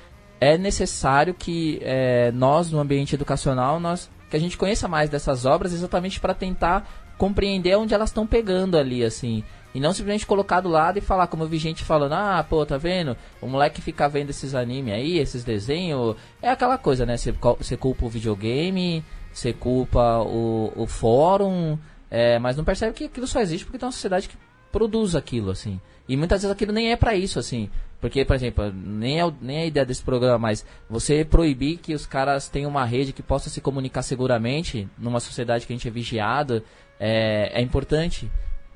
é necessário que é, nós no ambiente educacional nós que a gente conheça mais dessas obras exatamente para tentar compreender onde elas estão pegando ali assim. E não simplesmente colocar do lado e falar como eu vi gente falando ah pô tá vendo? O moleque fica vendo esses anime aí esses desenhos é aquela coisa né? Você culpa o videogame você culpa o, o fórum é, mas não percebe que aquilo só existe porque tem uma sociedade que produz aquilo assim. E muitas vezes aquilo nem é pra isso assim. Porque por exemplo nem é, nem é a ideia desse programa mas você proibir que os caras tenham uma rede que possa se comunicar seguramente numa sociedade que a gente é vigiado é, é importante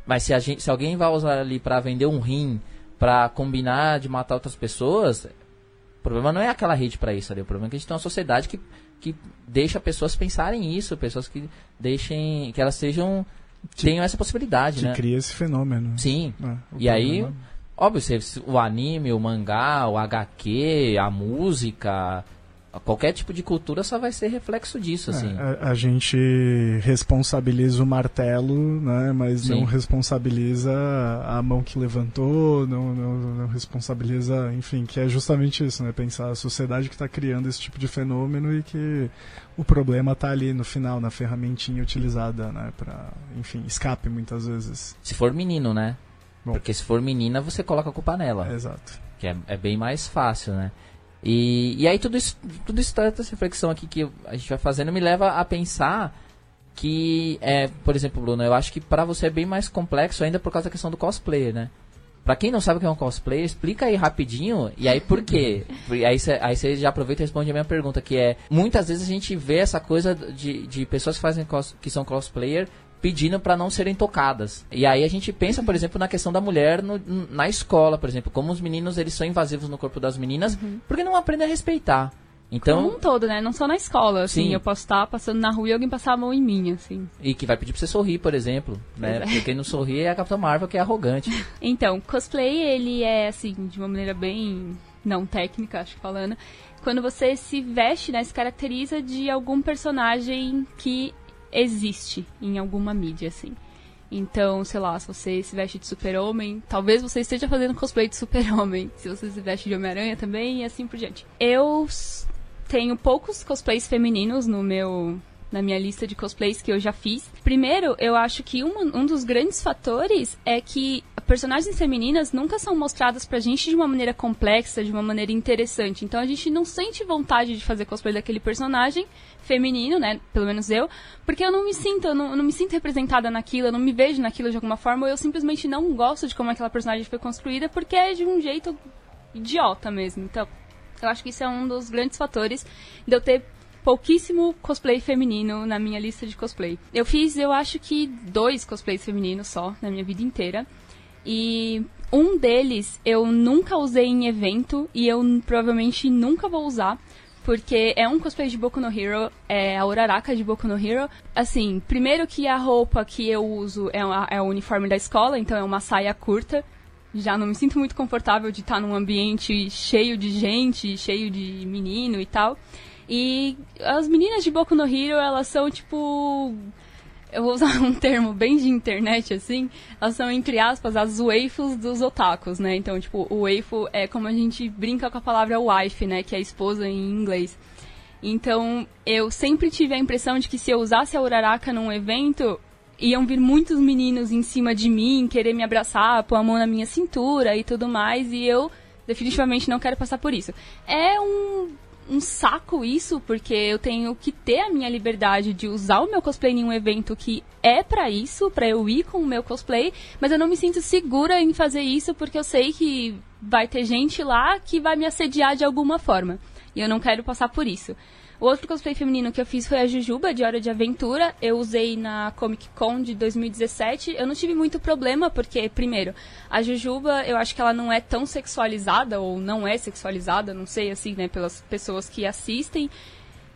mas se, a gente, se alguém vai usar ali pra vender um rim, pra combinar de matar outras pessoas, o problema não é aquela rede pra isso ali. O problema é que a gente tem uma sociedade que, que deixa pessoas pensarem isso, pessoas que deixem. que elas sejam. tenham essa possibilidade, Que né? cria esse fenômeno. Sim. É, E aí, problema- óbvio, o anime, o mangá, o HQ, a música, qualquer tipo de cultura só vai ser reflexo disso, assim. É, a, a gente responsabiliza o martelo, né, mas Sim. não responsabiliza a mão que levantou, não, não, não responsabiliza, enfim, que é justamente isso, né, pensar a sociedade que está criando esse tipo de fenômeno e que o problema está ali no final, na ferramentinha utilizada, né, para, enfim, escape muitas vezes. Se for menino, né? Bom. Porque se for menina, você coloca a culpa nela. Exato. que é, é bem mais fácil, né? E, e aí tudo isso, tudo isso, toda essa reflexão aqui que a gente vai fazendo me leva a pensar que, é, por exemplo, Bruno, eu acho que pra você é bem mais complexo ainda por causa da questão do cosplayer, né? Pra quem não sabe o que é um cosplayer, explica aí rapidinho, e aí por quê? Aí você já aproveita e responde a minha pergunta, que é, muitas vezes a gente vê essa coisa de, de pessoas que fazem cos, que são cosplayer pedindo pra não serem tocadas. E aí a gente pensa, por exemplo, na questão da mulher no- na escola, por exemplo, como os meninos eles são invasivos no corpo das meninas, porque não aprendem a respeitar. Então, Como um todo, né? Não só na escola, assim. Sim. Eu posso estar passando na rua e alguém passar a mão em mim, assim. e que vai pedir pra você sorrir, por exemplo, né? É. Porque quem não sorri é a Capitã Marvel, que é arrogante. Então, cosplay, ele é, assim, de uma maneira bem não técnica, acho que falando. Quando você se veste, né, se caracteriza de algum personagem que existe em alguma mídia, assim. Então, sei lá, se você se veste de super-homem, talvez você esteja fazendo cosplay de super-homem. Se você se veste de Homem-Aranha também, e assim por diante. Eu tenho poucos cosplays femininos no meu na minha lista de cosplays que eu já fiz. Primeiro, eu acho que um, um dos grandes fatores é que personagens femininas nunca são mostradas pra gente de uma maneira complexa, de uma maneira interessante. Então a gente não sente vontade de fazer cosplay daquele personagem feminino, né? Pelo menos eu, porque eu não me sinto, eu não, eu não me sinto representada naquilo, eu não me vejo naquilo de alguma forma, ou eu simplesmente não gosto de como aquela personagem foi construída, porque é de um jeito idiota mesmo. Então, eu acho que isso é um dos grandes fatores de eu ter pouquíssimo cosplay feminino na minha lista de cosplay. Eu fiz, eu acho que dois cosplays femininos só na minha vida inteira. E um deles eu nunca usei em evento e eu provavelmente nunca vou usar. porque é um cosplay de Boku no Hero, é a Uraraka de Boku no Hero. Assim, primeiro que a roupa que eu uso é, uma, é o uniforme da escola, então é uma saia curta. Já não me sinto muito confortável de estar num ambiente cheio de gente, cheio de menino e tal. E as meninas de Boku no Hero, elas são tipo eu vou usar um termo bem de internet, assim, elas são, entre aspas, as waifus dos otakus, né? Então, tipo, o waifu é como a gente brinca com a palavra wife, né? Que é esposa em inglês. Então, eu sempre tive a impressão de que se eu usasse a Uraraka num evento, iam vir muitos meninos em cima de mim, querer me abraçar, pôr a mão na minha cintura e tudo mais, e eu definitivamente não quero passar por isso. É um um saco isso, porque eu tenho que ter a minha liberdade de usar o meu cosplay em um evento que é para isso, para eu ir com o meu cosplay, mas eu não me sinto segura em fazer isso porque eu sei que vai ter gente lá que vai me assediar de alguma forma. E eu não quero passar por isso. O outro cosplay feminino que eu fiz foi a Jujuba, de Hora de Aventura. Eu usei na Comic Con de 2017. Eu não tive muito problema, porque, primeiro, a Jujuba, eu acho que ela não é tão sexualizada, ou não é sexualizada, não sei, assim, né, pelas pessoas que assistem.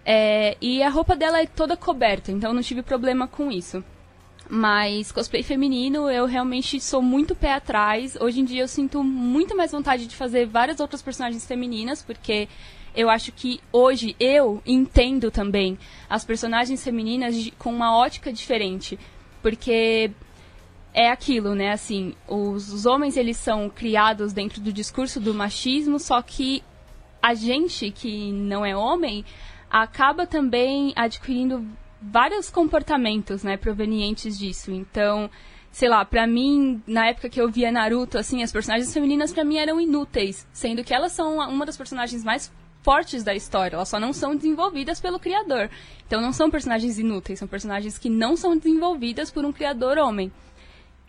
É, e a roupa dela é toda coberta, então não tive problema com isso. Mas cosplay feminino, eu realmente sou muito pé atrás. Hoje em dia eu sinto muito mais vontade de fazer várias outras personagens femininas, porque eu acho que hoje eu entendo também as personagens femininas de, com uma ótica diferente. Porque é aquilo, né? Assim, os, os homens eles são criados dentro do discurso do machismo, só que a gente que não é homem acaba também adquirindo vários comportamentos, né, provenientes disso. Então, sei lá, pra mim, na época que eu via Naruto, assim, as personagens femininas para mim eram inúteis, sendo que elas são uma das personagens mais fortes da história, elas só não são desenvolvidas pelo criador. Então não são personagens inúteis, são personagens que não são desenvolvidas por um criador homem.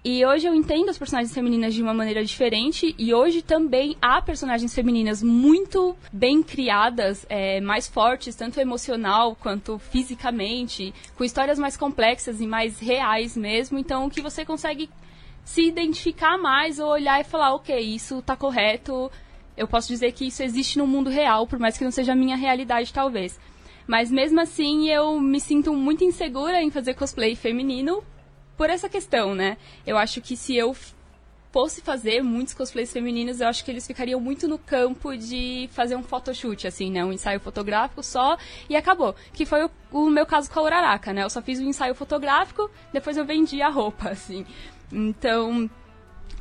E hoje eu entendo as personagens femininas de uma maneira diferente, e hoje também há personagens femininas muito bem criadas, é, mais fortes, tanto emocional quanto fisicamente, com histórias mais complexas e mais reais mesmo, então que você consegue se identificar mais ou olhar e falar, ok, isso tá correto, eu posso dizer que isso existe no mundo real, por mais que não seja a minha realidade, talvez. Mas mesmo assim, eu me sinto muito insegura em fazer cosplay feminino por essa questão, né? Eu acho que se eu fosse fazer muitos cosplays femininos, eu acho que eles ficariam muito no campo de fazer um photoshoot, assim, né? Um ensaio fotográfico só e acabou. Que foi o, o meu caso com a Uraraka, né? Eu só fiz um ensaio fotográfico, depois eu vendi a roupa, assim. Então,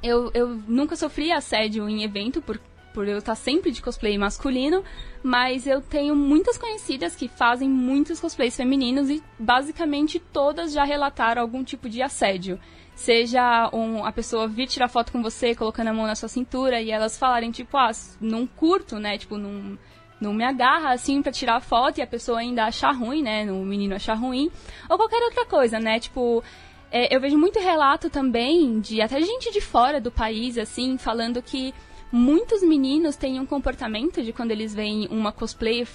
eu, eu nunca sofri assédio em evento por por eu estar sempre de cosplay masculino, mas eu tenho muitas conhecidas que fazem muitos cosplays femininos e basicamente todas já relataram algum tipo de assédio. Seja um, a pessoa vir tirar foto com você colocando a mão na sua cintura e elas falarem, tipo, ah, não curto, né? Tipo, não, não me agarra assim para tirar foto e a pessoa ainda achar ruim, né? O menino achar ruim. Ou qualquer outra coisa, né? Tipo, é, eu vejo muito relato também de até gente de fora do país, assim, falando que muitos meninos têm um comportamento de quando eles veem uma cosplayer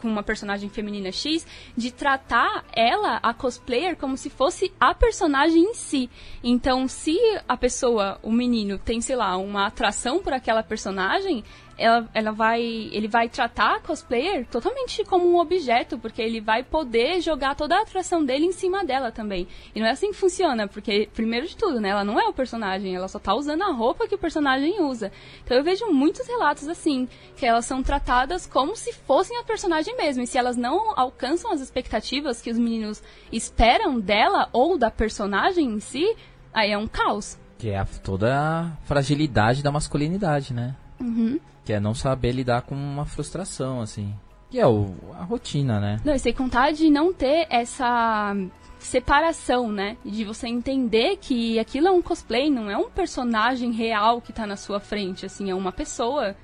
com uma personagem feminina X, de tratar ela, a cosplayer, como se fosse a personagem em si. Então, se a pessoa, o menino, tem, sei lá, uma atração por aquela personagem, ela, ela vai, ele vai tratar a cosplayer totalmente como um objeto, porque ele vai poder jogar toda a atração dele em cima dela também. E não é assim que funciona, porque, primeiro de tudo, né, ela não é o personagem, ela só tá usando a roupa que o personagem usa. Então eu vejo muitos relatos assim, que elas são tratadas como se fossem a personagem mesmo, e se elas não alcançam as expectativas que os meninos esperam dela ou da personagem em si, aí é um caos. Que é toda a fragilidade da masculinidade, né? Uhum. Que é não saber lidar com uma frustração, assim. Que é o, a rotina, né? Não, e sem contar de não ter essa separação, né? De você entender que aquilo é um cosplay, não é um personagem real que tá na sua frente, assim, é uma pessoa.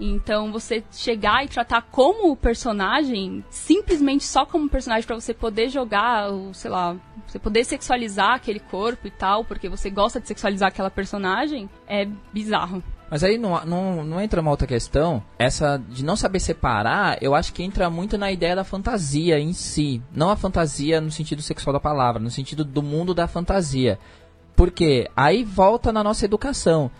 Então você chegar e tratar como personagem, simplesmente só como personagem para você poder jogar, ou, sei lá, você poder sexualizar aquele corpo e tal, porque você gosta de sexualizar aquela personagem, é bizarro. Mas aí não, não, não entra uma outra questão. Essa de não saber separar, eu acho que entra muito na ideia da fantasia em si. Não a fantasia no sentido sexual da palavra, no sentido do mundo da fantasia. Porque aí volta na nossa educação.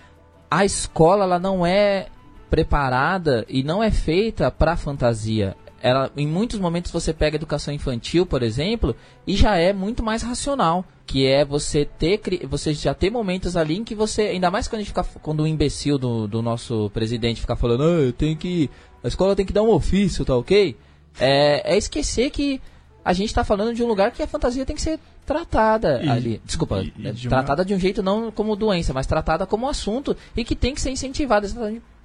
A escola ela não é preparada e não é feita para fantasia. Ela, em muitos momentos você pega educação infantil, por exemplo, e já é muito mais racional. Que é você ter você já ter momentos ali em que você. Ainda mais quando a gente fica. Quando o imbecil do, do nosso presidente ficar falando, ah, eu tenho que. A escola tem que dar um ofício, tá ok? É, é esquecer que a gente está falando de um lugar que a fantasia tem que ser tratada e, ali. Desculpa, e, e de tratada uma... de um jeito não como doença, mas tratada como assunto e que tem que ser incentivada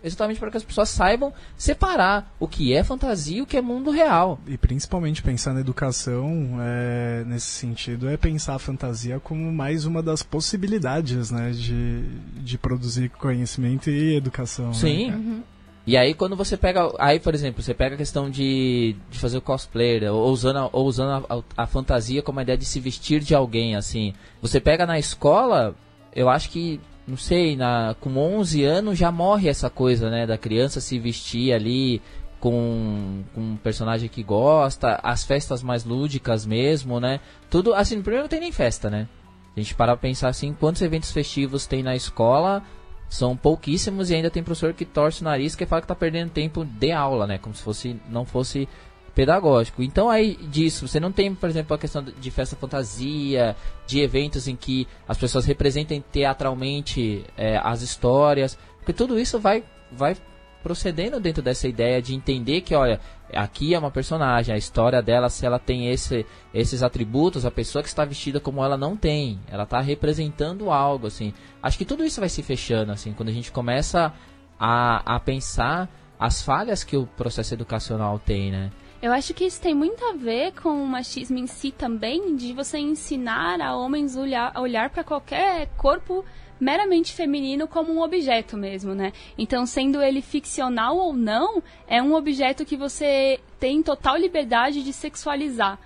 exatamente, para que as pessoas saibam separar o que é fantasia e o que é mundo real. E principalmente pensar na educação é, nesse sentido é pensar a fantasia como mais uma das possibilidades né, de, de produzir conhecimento e educação. Né? Sim. Né? Uhum. E aí quando você pega, aí por exemplo, você pega a questão de, de fazer o cosplay, ou usando, a, ou usando a, a, fantasia como a ideia de se vestir de alguém, assim. Você pega na escola, eu acho que, não sei, na, com 11 anos já morre essa coisa, né, da criança se vestir ali com, com um personagem que gosta, as festas mais lúdicas mesmo, né. Tudo, assim, primeiro não tem nem festa, né. A gente para pensar assim, quantos eventos festivos tem na escola são pouquíssimos e ainda tem professor que torce o nariz que fala que está perdendo tempo de aula, né? Como se fosse não fosse pedagógico. Então aí disso, você não tem, por exemplo, a questão de festa fantasia, de eventos em que as pessoas representem teatralmente é, as histórias, porque tudo isso vai vai procedendo dentro dessa ideia de entender que, olha, aqui é uma personagem, a história dela, se ela tem esse, esses atributos, a pessoa que está vestida como ela não tem, ela está representando algo, assim. Acho que tudo isso vai se fechando, assim, quando a gente começa a, a pensar as falhas que o processo educacional tem, né? Eu acho que isso tem muito a ver com o machismo em si também, de você ensinar a homens olhar, olhar para qualquer corpo meramente feminino como um objeto mesmo, né? Então, sendo ele ficcional ou não, é um objeto que você tem total liberdade de sexualizar.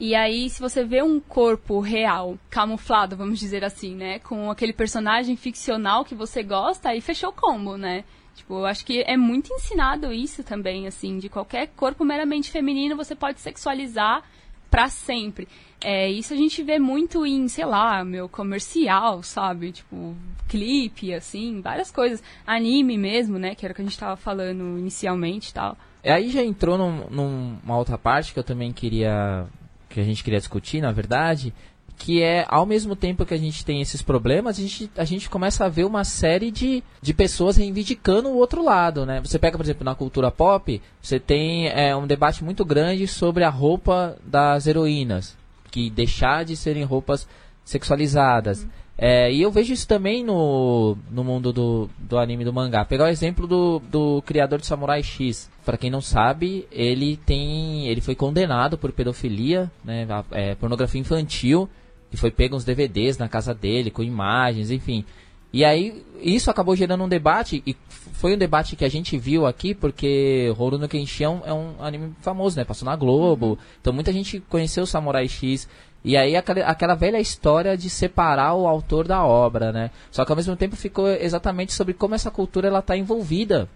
E aí, se você vê um corpo real, camuflado, vamos dizer assim, né? Com aquele personagem ficcional que você gosta, aí fechou o combo, né? Tipo, eu acho que é muito ensinado isso também, assim, de qualquer corpo meramente feminino você pode sexualizar para sempre. É, isso a gente vê muito em, sei lá, meu comercial, sabe? Tipo, clipe, assim, várias coisas. Anime mesmo, né? Que era o que a gente tava falando inicialmente e tal. É, aí já entrou num, numa outra parte que eu também queria. que a gente queria discutir, na verdade, que é ao mesmo tempo que a gente tem esses problemas, a gente, a gente começa a ver uma série de, de pessoas reivindicando o outro lado, né? Você pega, por exemplo, na cultura pop, você tem é, um debate muito grande sobre a roupa das heroínas, que deixar de serem roupas sexualizadas. Uhum. É, e eu vejo isso também no, no mundo do, do anime do mangá. Pegar o exemplo do, do criador de Samurai X. Para quem não sabe, ele tem. ele foi condenado por pedofilia, né, é, pornografia infantil e foi pego uns DVDs na casa dele, com imagens, enfim. E aí, isso acabou gerando um debate, e foi um debate que a gente viu aqui, porque Rurouni Kenshin é um, anime famoso, né? Passou na Globo, uhum. então muita gente conheceu o Samurai X. E aí aquela, aquela velha história de separar o autor da obra, né? Só que ao mesmo tempo ficou exatamente sobre como essa cultura ela está envolvida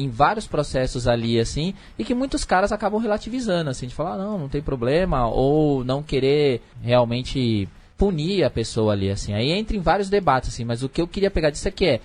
em vários processos ali, assim, e que muitos caras acabam relativizando, assim, de falar, ah, não, não tem problema, ou não querer realmente punir a pessoa ali, assim. Aí entra em vários debates, assim, mas o que eu queria pegar disso aqui é,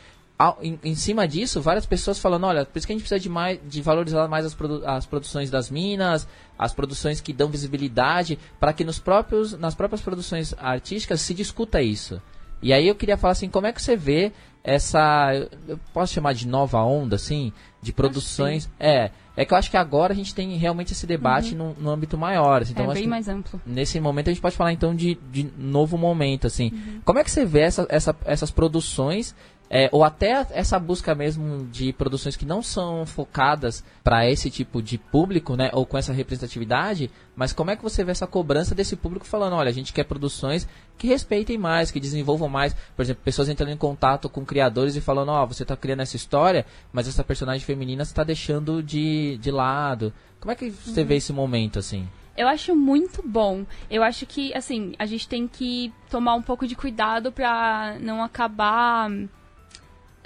em, em, cima disso, várias pessoas falando, olha, por isso que a gente precisa de, mais, de valorizar mais as, produ as produções das minas, as produções que dão visibilidade, para que nos próprios, nas próprias produções artísticas se discuta isso. E aí eu queria falar assim, como é que você vê essa, eu posso chamar de nova onda, assim, de produções. É, é que eu acho que agora a gente tem realmente esse debate uhum. no, no, âmbito maior. Assim, então é bem mais amplo. Nesse momento a gente pode falar então de, de novo momento, assim. Uhum. Como é que você vê essa, essa, essas produções é, ou até essa busca mesmo de produções que não são focadas para esse tipo de público, né, ou com essa representatividade, mas como é que você vê essa cobrança desse público falando, olha, a gente quer produções que respeitem mais, que desenvolvam mais, por exemplo, pessoas entrando em contato com criadores e falando, ó, oh, você está criando essa história, mas essa personagem feminina está deixando de, de lado. Como é que você uhum. vê esse momento, assim? Eu acho muito bom. Eu acho que, assim, a gente tem que tomar um pouco de cuidado para não acabar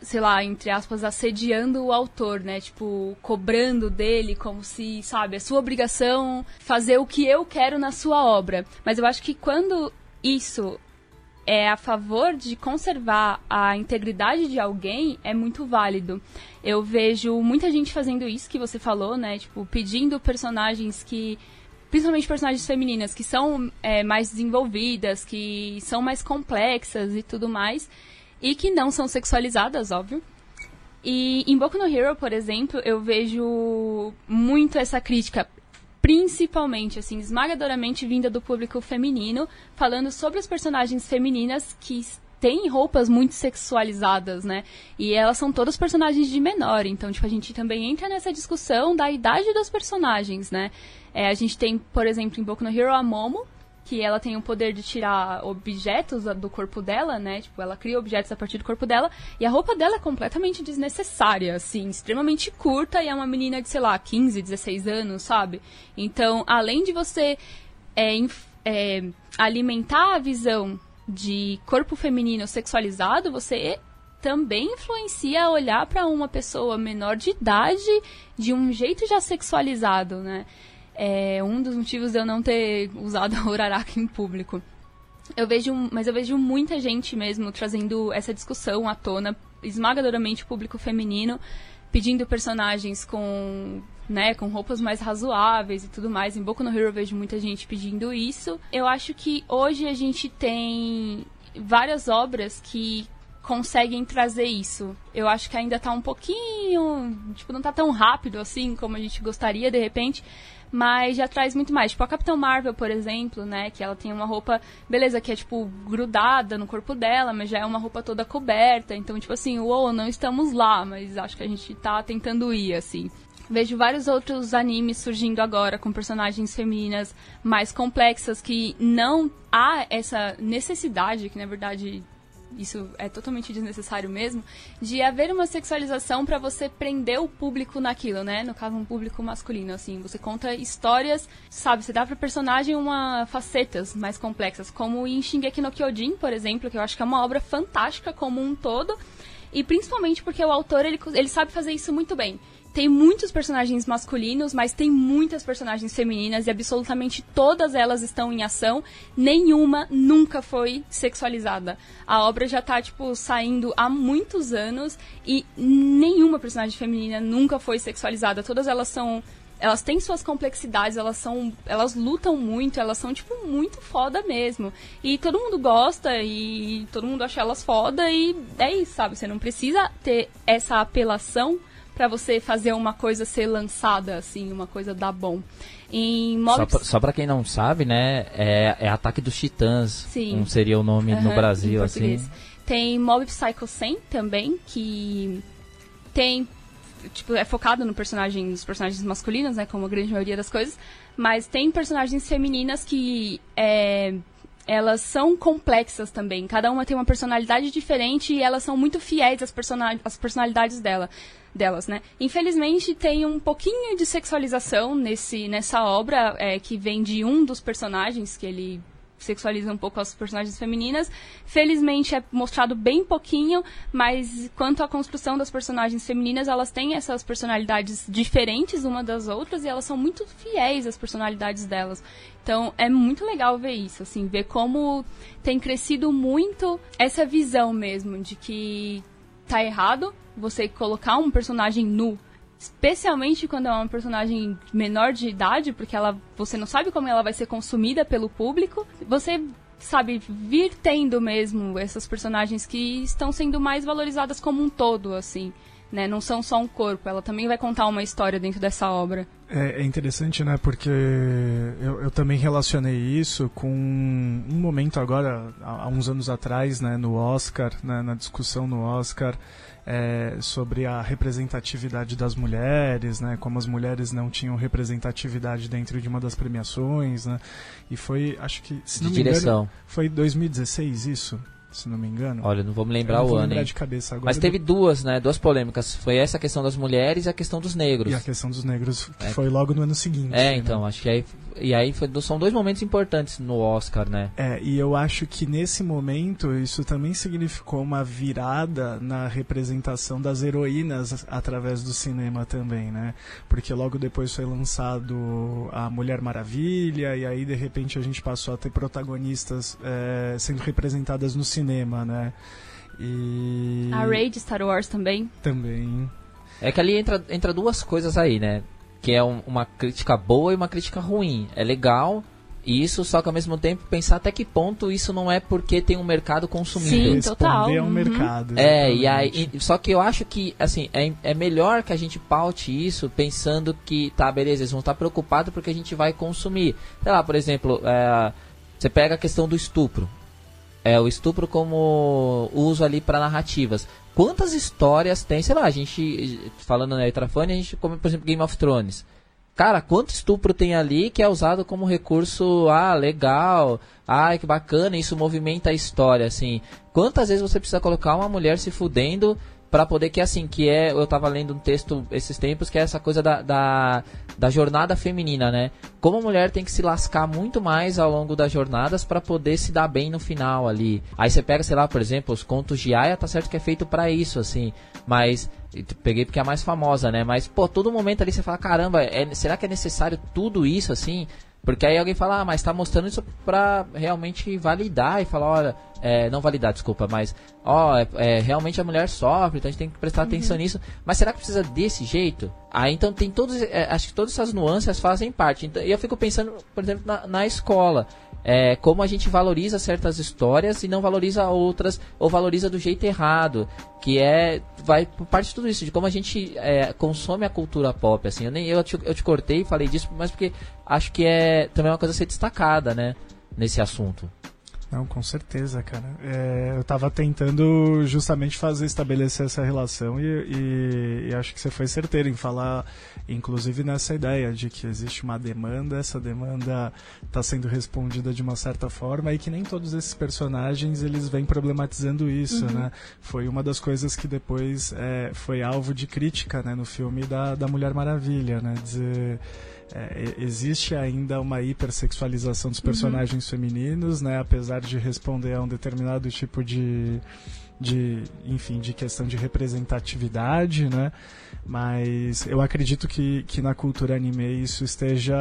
sei lá, entre aspas, assediando o autor, né? Tipo, cobrando dele como se, sabe, é sua obrigação fazer o que eu quero na sua obra. Mas eu acho que quando isso é a favor de conservar a integridade de alguém é muito válido. Eu vejo muita gente fazendo isso que você falou, né? Tipo, pedindo personagens que principalmente personagens femininas que são é, mais desenvolvidas, que são mais complexas e tudo mais, e que não são sexualizadas, óbvio. E em Boku no Hero, por exemplo, eu vejo muito essa crítica, principalmente, assim, esmagadoramente vinda do público feminino, falando sobre as personagens femininas que têm roupas muito sexualizadas, né? E elas são todas personagens de menor, então, tipo, a gente também entra nessa discussão da idade dos personagens, né? É, a gente tem, por exemplo, em Boku no Hero, a Momo, que ela tem o poder de tirar objetos do corpo dela, né? Tipo, ela cria objetos a partir do corpo dela. E a roupa dela é completamente desnecessária, assim, extremamente curta. E é uma menina de, sei lá, 15, 16 anos, sabe? Então, além de você é, é, alimentar a visão de corpo feminino sexualizado, você também influencia a olhar para uma pessoa menor de idade de um jeito já sexualizado, né? É um dos motivos de eu não ter usado a Uraraka em público. Eu vejo, mas eu vejo muita gente mesmo trazendo essa discussão à tona, esmagadoramente o público feminino, pedindo personagens com, né, com roupas mais razoáveis e tudo mais. Em Boku no Hero eu vejo muita gente pedindo isso. Eu acho que hoje a gente tem várias obras que conseguem trazer isso. Eu acho que ainda tá um pouquinho, tipo, não tá tão rápido assim como a gente gostaria de repente, mas já traz muito mais. Tipo, a Capitão Marvel, por exemplo, né? Que ela tem uma roupa, beleza, que é, tipo, grudada no corpo dela, mas já é uma roupa toda coberta. Então, tipo assim, uou, não estamos lá, mas acho que a gente tá tentando ir, assim. Vejo vários outros animes surgindo agora com personagens femininas mais complexas que não há essa necessidade, que na verdade isso é totalmente desnecessário mesmo, de haver uma sexualização para você prender o público naquilo, né? No caso, um público masculino, assim. Você conta histórias, sabe? Você dá pra personagem uma facetas mais complexas, como em Shingeki no Kyojin, por exemplo, que eu acho que é uma obra fantástica como um todo, e principalmente porque o autor, ele, ele sabe fazer isso muito bem tem muitos personagens masculinos, mas tem muitas personagens femininas e absolutamente todas elas estão em ação. Nenhuma nunca foi sexualizada. A obra já tá, tipo, saindo há muitos anos e nenhuma personagem feminina nunca foi sexualizada. Todas elas são. Elas têm suas complexidades, elas são. Elas lutam muito, elas são, tipo, muito foda mesmo. E todo mundo gosta e todo mundo acha elas foda e é isso, sabe? Você não precisa ter essa apelação para você fazer uma coisa ser lançada, assim, uma coisa dar bom. Em. Só, pra, quem não sabe, né, é, é Ataque dos Titãs, Sim. um seria o nome uhum, no Brasil, assim. Tem Mob Psycho 100 também, que tem tipo, é focado no personagem, nos personagens masculinos, né, como a grande maioria das coisas, mas tem personagens femininas que é, elas são complexas também. Cada uma tem uma personalidade diferente e elas são muito fiéis às, às personalidades dela delas, né? Infelizmente tem um pouquinho de sexualização nesse, nessa obra é, que vem de um dos personagens que ele sexualiza um pouco as personagens femininas. Felizmente é mostrado bem pouquinho, mas quanto à construção das personagens femininas, elas têm essas personalidades diferentes uma das outras e elas são muito fiéis às personalidades delas. Então é muito legal ver isso, assim, ver como tem crescido muito essa visão mesmo de que tá errado você colocar um personagem nu, especialmente quando é uma personagem menor de idade, porque ela você não sabe como ela vai ser consumida pelo público. Você sabe vir tendo mesmo essas personagens que estão sendo mais valorizadas como um todo, assim. Né? Não são só um corpo, ela também vai contar uma história dentro dessa obra. É, é interessante, né? Porque eu, eu, também relacionei isso com um momento agora, há, há uns anos atrás, né, no Oscar, né, na discussão no Oscar, é, sobre a representatividade das mulheres, né, como as mulheres não tinham representatividade dentro de uma das premiações, né, e foi, acho que, se de não direção. Engano, foi 2016 isso? Se não me engano. Olha, não vou me lembrar o ano, lembrar de cabeça agora. Mas teve duas, né? Duas polêmicas. Foi essa questão das mulheres e a questão dos negros. E a questão dos negros, que É. foi logo no ano seguinte. É, né? então, acho que aí. E aí foi, são dois momentos importantes no Oscar, né? É, e eu acho que nesse momento isso também significou uma virada na representação das heroínas através do cinema também, né? Porque logo depois foi lançado a Mulher Maravilha e aí de repente a gente passou a ter protagonistas é, sendo representadas no cinema, né? E A Rey de Star Wars também. também É que ali entra, entra duas coisas aí, né? Que é um- uma crítica boa e uma crítica ruim. É legal isso, só que ao mesmo tempo pensar até que ponto isso não é porque tem um mercado consumindo. Sim, responder total, ao uhum. mercado. É, e aí, exatamente. e- só que eu acho que, assim, é, é melhor que a gente paute isso pensando que, tá, beleza, eles vão estar preocupados porque a gente vai consumir. Sei lá, por exemplo, é, você pega a questão do estupro. É, o estupro como uso ali para narrativas. Quantas histórias tem, sei lá, a gente, falando na Etrafone, a gente come, por exemplo, Game of Thrones. Cara, quanto estupro tem ali que é usado como recurso, ah, legal, ah, que bacana, isso movimenta a história, assim. Quantas vezes você precisa colocar uma mulher se fudendo pra poder que, assim, que é, eu tava lendo um texto esses tempos, que é essa coisa da, da, da jornada feminina, né? Como a mulher tem que se lascar muito mais ao longo das jornadas pra poder se dar bem no final ali. Aí você pega, sei lá, por exemplo, os contos de Aya, tá certo que é feito pra isso, assim, mas peguei porque é a mais famosa, né? Mas, pô, todo momento ali você fala, caramba, é- será que é necessário tudo isso, assim? Porque aí alguém fala, ah, mas tá mostrando isso pra realmente validar e falar, olha, é, não validar, desculpa, mas, ó, é, é, realmente a mulher sofre, então a gente tem que prestar atenção nisso. Mas será que precisa desse jeito? Aí então tem todos, é, acho que todas essas nuances fazem parte. Então, e eu fico pensando, por exemplo, na, na escola. É, como a gente valoriza certas histórias e não valoriza outras, ou valoriza do jeito errado, que é, vai parte de tudo isso, de como a gente é, consome a cultura pop, assim, eu nem, eu te, eu te cortei e falei disso, mas porque acho que é também uma coisa a ser destacada, né, nesse assunto. Não, com certeza, cara. É, eu tava tentando justamente fazer, estabelecer essa relação e, e- e acho que você foi certeiro em falar, inclusive nessa ideia de que existe uma demanda, essa demanda está sendo respondida de uma certa forma e que nem todos esses personagens eles vêm problematizando isso, né? Foi uma das coisas que depois é, foi alvo de crítica, né, no filme da, da Mulher Maravilha, né? Dizer é, existe ainda uma hipersexualização dos personagens femininos, né? Apesar de responder a um determinado tipo de, de, enfim, de questão de representatividade, né? Mas eu acredito que, que na cultura anime isso esteja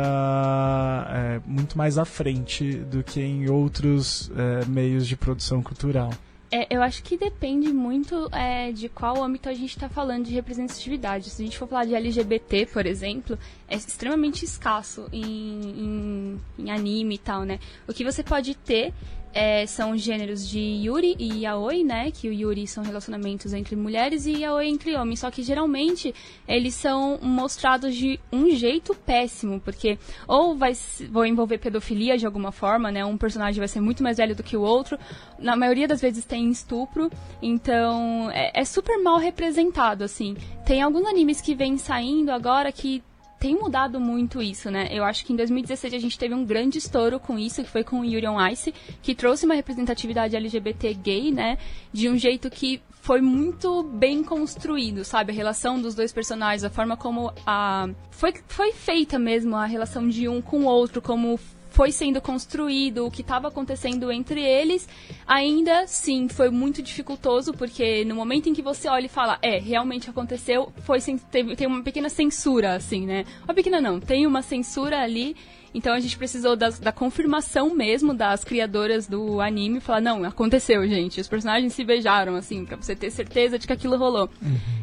é, muito mais à frente do que em outros é, meios de produção cultural. É, eu acho que depende muito é, de qual âmbito a gente está falando de representatividade. Se a gente for falar de LGBT, por exemplo, é extremamente escasso em, em, em anime e tal, né? O que você pode ter é, são gêneros de Yuri e Yaoi, né? Que o Yuri são relacionamentos entre mulheres e Yaoi entre homens. Só que geralmente eles são mostrados de um jeito péssimo, porque ou vai vão envolver pedofilia de alguma forma, né? Um personagem vai ser muito mais velho do que o outro. Na maioria das vezes tem estupro, então é, é super mal representado, assim. Tem alguns animes que vêm saindo agora que tem mudado muito isso, né? Eu acho que em 2016 a gente teve um grande estouro com isso, que foi com o Yuri on Ice, que trouxe uma representatividade LGBT gay, né? De um jeito que foi muito bem construído, sabe? A relação dos dois personagens, a forma como a... Foi, foi feita mesmo a relação de um com o outro, como foi sendo construído, o que estava acontecendo entre eles, ainda sim foi muito dificultoso, porque no momento em que você olha e fala, é, realmente aconteceu, foi teve, tem uma pequena censura, assim, né? Uma pequena não, tem uma censura ali, então a gente precisou das- da confirmação mesmo das criadoras do anime, falar, não, aconteceu, gente, os personagens se beijaram, assim, pra você ter certeza de que aquilo rolou.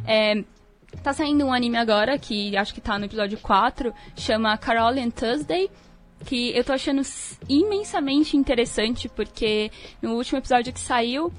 É, Tá saindo um anime agora, que acho que tá no episódio 4, chama Carol and Thursday, que eu tô achando imensamente interessante, porque no último episódio que saiu,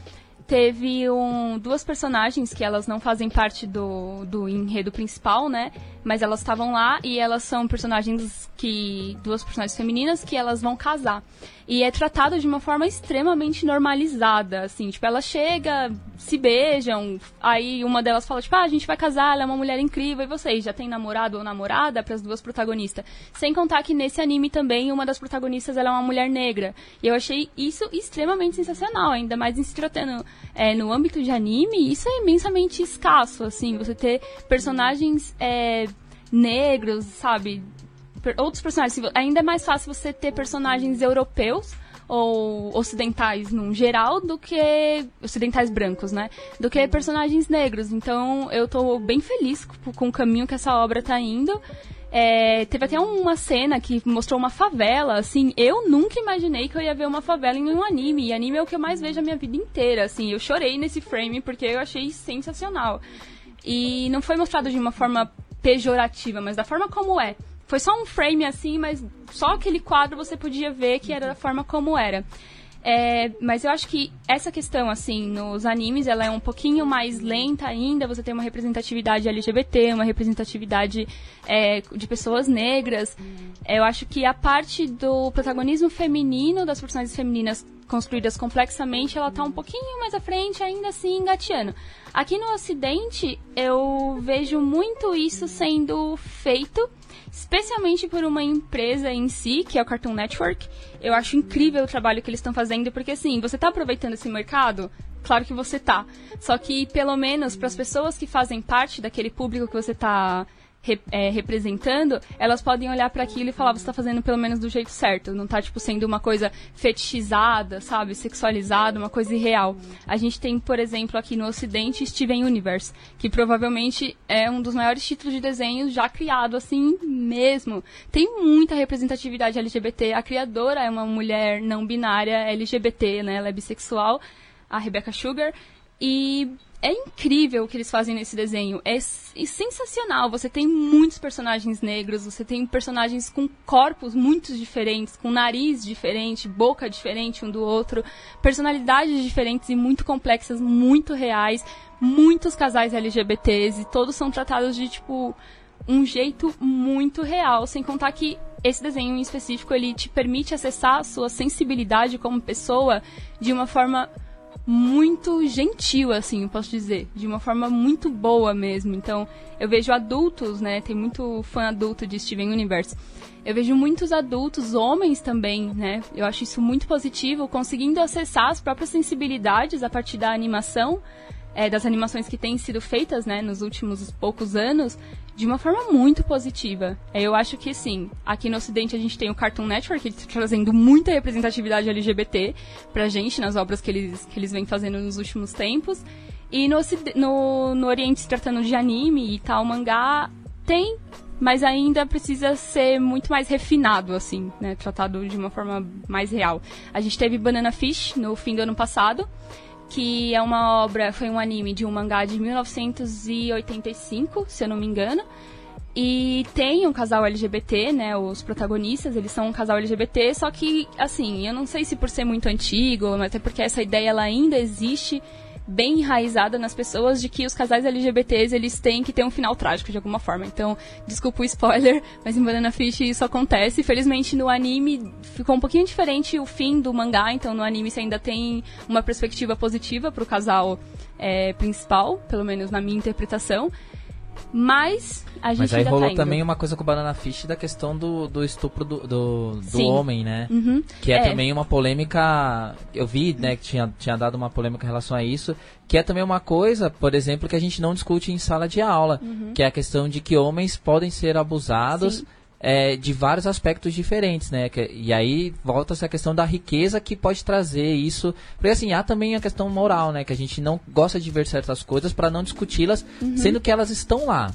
teve um, duas personagens que elas não fazem parte do, do enredo principal, né? Mas elas estavam lá e elas são personagens que. duas personagens femininas que elas vão casar. E é tratado de uma forma extremamente normalizada, assim, tipo, ela chega, se beijam, aí uma delas fala, tipo, ah, a gente vai casar, ela é uma mulher incrível, e vocês, já tem namorado ou namorada para as duas protagonistas? Sem contar que nesse anime também, uma das protagonistas ela é uma mulher negra. E eu achei isso extremamente sensacional, ainda mais em se tratando é, no âmbito de anime, isso é imensamente escasso, assim, você ter personagens é, negros, sabe, outros personagens. Ainda é mais fácil você ter personagens europeus ou ocidentais num geral do que ocidentais brancos, né? Do que personagens negros. Então eu tô bem feliz com, o caminho que essa obra tá indo. É, teve até uma cena que mostrou uma favela, assim, eu nunca imaginei que eu ia ver uma favela em um anime, e anime é o que eu mais vejo a minha vida inteira, assim, eu chorei nesse frame porque eu achei sensacional. E não foi mostrado de uma forma pejorativa, mas da forma como é. Foi só um frame assim, mas só aquele quadro você podia ver que era da forma como era. É, mas eu acho que essa questão, assim, nos animes, ela é um pouquinho mais lenta ainda. Você tem uma representatividade LGBT, uma representatividade é, de pessoas negras. Eu acho que a parte do protagonismo feminino, das personagens femininas construídas complexamente, ela tá um pouquinho mais à frente, ainda assim engateando. Aqui no Ocidente, eu vejo muito isso sendo feito especialmente por uma empresa em si, que é o Cartoon Network. Eu acho incrível o trabalho que eles estão fazendo, porque assim, você está aproveitando esse mercado? Claro que você tá. Só que, pelo menos, para as pessoas que fazem parte daquele público que você está é, representando, elas podem olhar para aquilo e falar, você está fazendo pelo menos do jeito certo. Não está tipo, sendo uma coisa fetichizada, sabe? Sexualizada, uma coisa irreal. A gente tem, por exemplo, aqui no Ocidente, Steven Universe, que provavelmente é um dos maiores títulos de desenhos já criado, assim mesmo. Tem muita representatividade LGBT. A criadora é uma mulher não binária LGBT, né? Ela é bissexual, a Rebecca Sugar. E é incrível o que eles fazem nesse desenho. É, é, sensacional. Você tem muitos personagens negros, você tem personagens com corpos muito diferentes, com nariz diferente, boca diferente um do outro, personalidades diferentes e muito complexas, muito reais, muitos casais LGBTs e todos são tratados de tipo um jeito muito real, sem contar que esse desenho em específico ele te permite acessar a sua sensibilidade como pessoa de uma forma muito gentil, assim, posso dizer. De uma forma muito boa mesmo. Então, eu vejo adultos, né? Tem muito fã adulto de Steven Universe. Eu vejo muitos adultos, homens também, né? Eu acho isso muito positivo, conseguindo acessar as próprias sensibilidades a partir da animação, é, das animações que têm sido feitas, né, nos últimos poucos anos, de uma forma muito positiva. É, eu acho que sim, aqui no Ocidente a gente tem o Cartoon Network tá trazendo muita representatividade LGBT pra gente nas obras que eles, que eles vêm fazendo nos últimos tempos. E no, no, no Oriente, se tratando de anime e tal, mangá, tem, mas ainda precisa ser muito mais refinado, assim, né? Tratado de uma forma mais real. A gente teve Banana Fish no fim do ano passado que é uma obra, foi um anime de um mangá de 1985, se eu não me engano. E tem um casal LGBT, né? Os protagonistas, eles são um casal LGBT, só que, assim, eu não sei se por ser muito antigo, mas até porque essa ideia ela ainda existe bem enraizada nas pessoas de que os casais LGBTs eles têm que ter um final trágico de alguma forma. Então, desculpa o spoiler, mas em Banana Fish isso acontece. Felizmente no anime ficou um pouquinho diferente o fim do mangá, então no anime você ainda tem uma perspectiva positiva pro casal é, principal, pelo menos na minha interpretação. Mas a gente Mas aí rolou tá também uma coisa com o Banana Fish da questão do, do estupro do, do, do homem, né? Uhum. Que é, é, também uma polêmica. Eu vi, né, que tinha, tinha dado uma polêmica em relação a isso. Que é também uma coisa, por exemplo, que a gente não discute em sala de aula. Uhum. Que é a questão de que homens podem ser abusados. Sim é, de vários aspectos diferentes, né? Que, e aí volta essa questão da riqueza que pode trazer isso. Porque assim, há também a questão moral, né? Que a gente não gosta de ver certas coisas para não discuti-las, uhum. sendo que elas estão lá.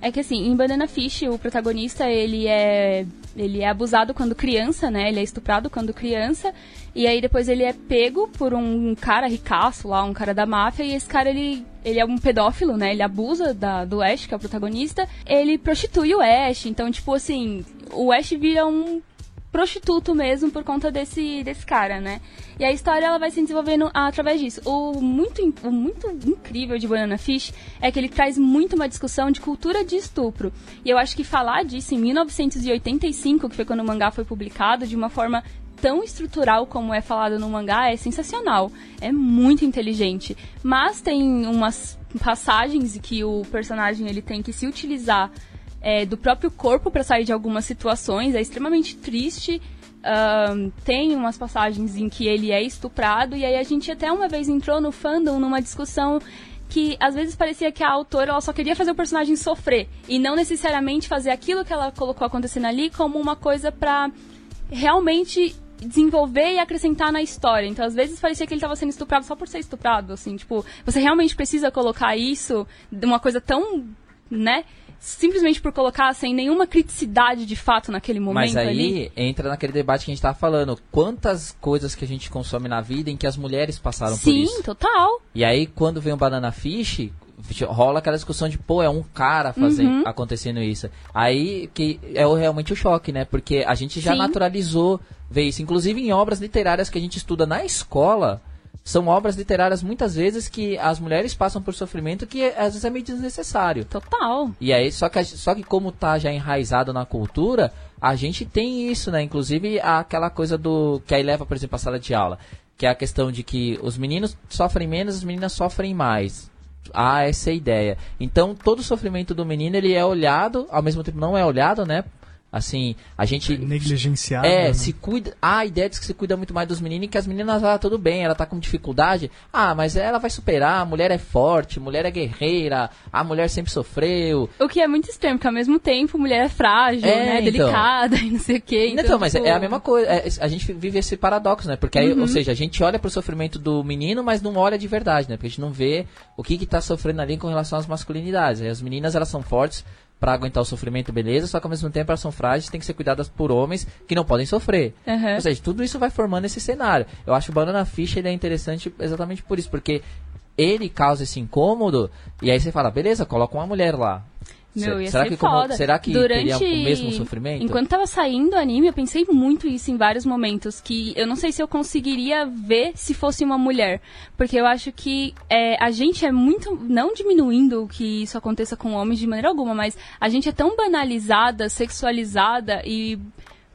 É que assim, em Banana Fish, o protagonista, ele é ele é abusado quando criança, né? Ele é estuprado quando criança. E aí depois ele é pego por um cara ricaço lá, um cara da máfia. E esse cara, ele, ele é um pedófilo, né? Ele abusa da, do Ash, que é o protagonista. Ele prostitui o Ash. Então, tipo assim, o Ash vira um prostituto mesmo por conta desse, desse cara, né? E a história ela vai se desenvolvendo através disso. O muito, o muito incrível de Banana Fish é que ele traz muito uma discussão de cultura de estupro. E eu acho que falar disso em 1985, que foi quando o mangá foi publicado, de uma forma tão estrutural como é falado no mangá é sensacional. É muito inteligente. Mas tem umas passagens que o personagem ele tem que se utilizar é, do próprio corpo para sair de algumas situações. É extremamente triste. Um, tem umas passagens em que ele é estuprado e aí a gente até uma vez entrou no fandom numa discussão que às vezes parecia que a autora ela só queria fazer o personagem sofrer e não necessariamente fazer aquilo que ela colocou acontecendo ali como uma coisa para realmente desenvolver e acrescentar na história. Então, às vezes parecia que ele estava sendo estuprado só por ser estuprado, assim, tipo, você realmente precisa colocar isso uma coisa tão, né, simplesmente por colocar sem nenhuma criticidade de fato naquele momento Mas aí ali. entra naquele debate que a gente tava falando. Quantas coisas que a gente consome na vida em que as mulheres passaram Sim, por isso? total. E aí, quando vem o Banana Fish, rola aquela discussão de, pô, é um cara fazendo, Uhum. acontecendo isso. Aí que é realmente o choque, né? Porque a gente já Sim. naturalizou ver isso. Inclusive em obras literárias que a gente estuda na escola, são obras literárias muitas vezes que as mulheres passam por sofrimento que às vezes é meio desnecessário. Total. E aí, só que, só que como tá já enraizado na cultura, a gente tem isso, né? Inclusive aquela coisa do. que aí leva, por exemplo, a sala de aula. Que é a questão de que os meninos sofrem menos, as meninas sofrem mais. Há essa ideia. Então, todo o sofrimento do menino, ele é olhado, ao mesmo tempo não é olhado, né? Assim, a gente Negligenciado. é, né? se cuida. Ah, a ideia diz que se cuida muito mais dos meninos e que as meninas, ah, tudo bem, ela tá com dificuldade. Ah, mas ela vai superar, a mulher é forte, mulher é guerreira, a mulher sempre sofreu. O que é muito estranho, porque ao mesmo tempo mulher é frágil, É, né? então. Delicada e não sei o quê. Então, Então, mas tipo, é a mesma coisa. é, a gente vive esse paradoxo, né? Porque aí, Uhum. ou seja, a gente olha pro sofrimento do menino, mas não olha de verdade, né? Porque a gente não vê o que que tá sofrendo ali com relação às masculinidades. Aí as meninas, elas são fortes pra aguentar o sofrimento, beleza, só que ao mesmo tempo elas são frágeis, têm que ser cuidadas por homens que não podem sofrer. Aham. Ou seja, tudo isso vai formando esse cenário. Eu acho que o Banana Fish ele é interessante exatamente por isso, porque ele causa esse incômodo, e aí você fala, beleza, coloca uma mulher lá. Meu, ia será ser que como- foda. será que Durante... teria o mesmo sofrimento? Enquanto tava saindo o anime, eu pensei muito isso em vários momentos. Que eu não sei se eu conseguiria ver se fosse uma mulher. Porque eu acho que é, a gente é muito. Não diminuindo que isso aconteça com homens de maneira alguma, mas a gente é tão banalizada, sexualizada e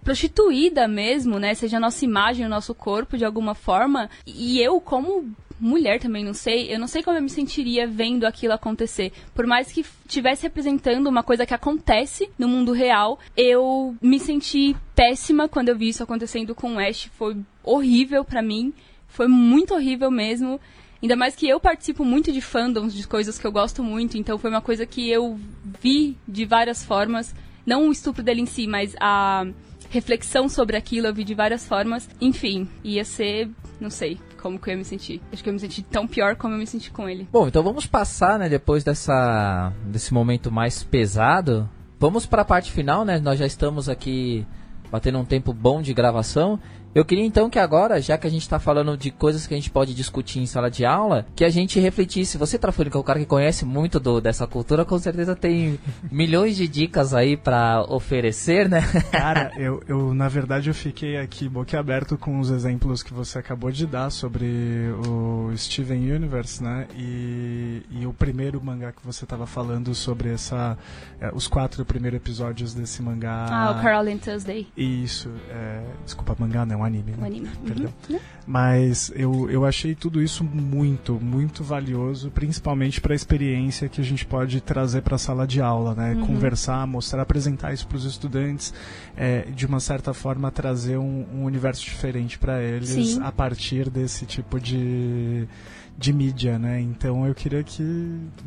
prostituída mesmo, né? Seja a nossa imagem, o nosso corpo de alguma forma. E eu, como mulher também, não sei, eu não sei como eu me sentiria vendo aquilo acontecer. Por mais que estivesse representando uma coisa que acontece no mundo real, eu me senti péssima quando eu vi isso acontecendo com o Ash. Foi horrível pra mim. Foi muito horrível mesmo. Ainda mais que eu participo muito de fandoms, de coisas que eu gosto muito, então foi uma coisa que eu vi de várias formas. Não o estupro dele em si, mas a reflexão sobre aquilo eu vi de várias formas. Enfim, ia ser, não sei como que eu ia me sentir. Acho que eu me senti tão pior como eu me senti com ele. Bom, então vamos passar, né, depois dessa desse momento mais pesado, vamos para a parte final, né? Nós já estamos aqui batendo um tempo bom de gravação. Eu queria então que agora, já que a gente está falando de coisas que a gente pode discutir em sala de aula, que a gente refletisse. Você, Trafônica, é o cara que conhece muito do, dessa cultura, com certeza tem milhões de dicas aí para oferecer, né? Cara, eu, eu, na verdade, eu fiquei aqui boquiaberto com os exemplos que você acabou de dar sobre o Steven Universe, né? E, e o primeiro mangá que você estava falando sobre essa, é, os quatro primeiros episódios desse mangá. Ah, o Carol and Tuesday, Isso, é, desculpa, mangá não, anime, o né? anime. Perdão. Uhum. Mas eu, eu achei tudo isso muito, muito valioso, principalmente para a experiência que a gente pode trazer para a sala de aula, né? Uhum. Conversar, mostrar, apresentar isso para os estudantes, é, de uma certa forma trazer um, um universo diferente para eles Sim. a partir desse tipo de de mídia, né? Então eu queria que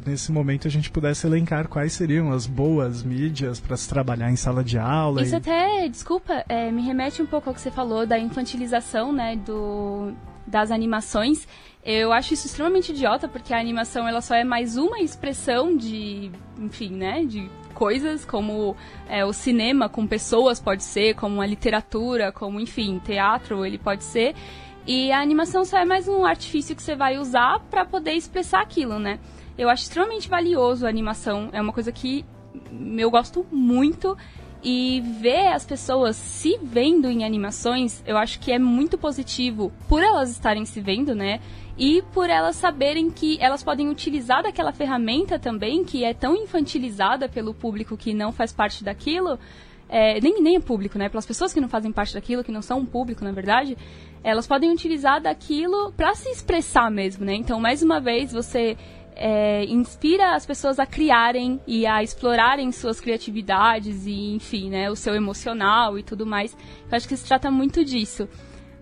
nesse momento a gente pudesse elencar quais seriam as boas mídias para se trabalhar em sala de aula. Isso e- até, desculpa, é, me remete um pouco ao que você falou da infantilização, né, do, das animações. Eu acho isso extremamente idiota, porque a animação ela só é mais uma expressão de, enfim, né, de coisas como é, o cinema com pessoas pode ser, como a literatura, como, enfim, teatro ele pode ser. E a animação só é mais um artifício que você vai usar para poder expressar aquilo, né? Eu acho extremamente valioso a animação. É uma coisa que eu gosto muito. E ver as pessoas se vendo em animações, eu acho que é muito positivo por elas estarem se vendo, né? E por elas saberem que elas podem utilizar daquela ferramenta também, que é tão infantilizada pelo público que não faz parte daquilo, é, nem, nem é público, né? Pelas pessoas que não fazem parte daquilo, que não são um público, na verdade, elas podem utilizar daquilo para se expressar mesmo, né? Então, mais uma vez, você é, inspira as pessoas a criarem e a explorarem suas criatividades e, enfim, né, o seu emocional e tudo mais. Eu acho que se trata muito disso.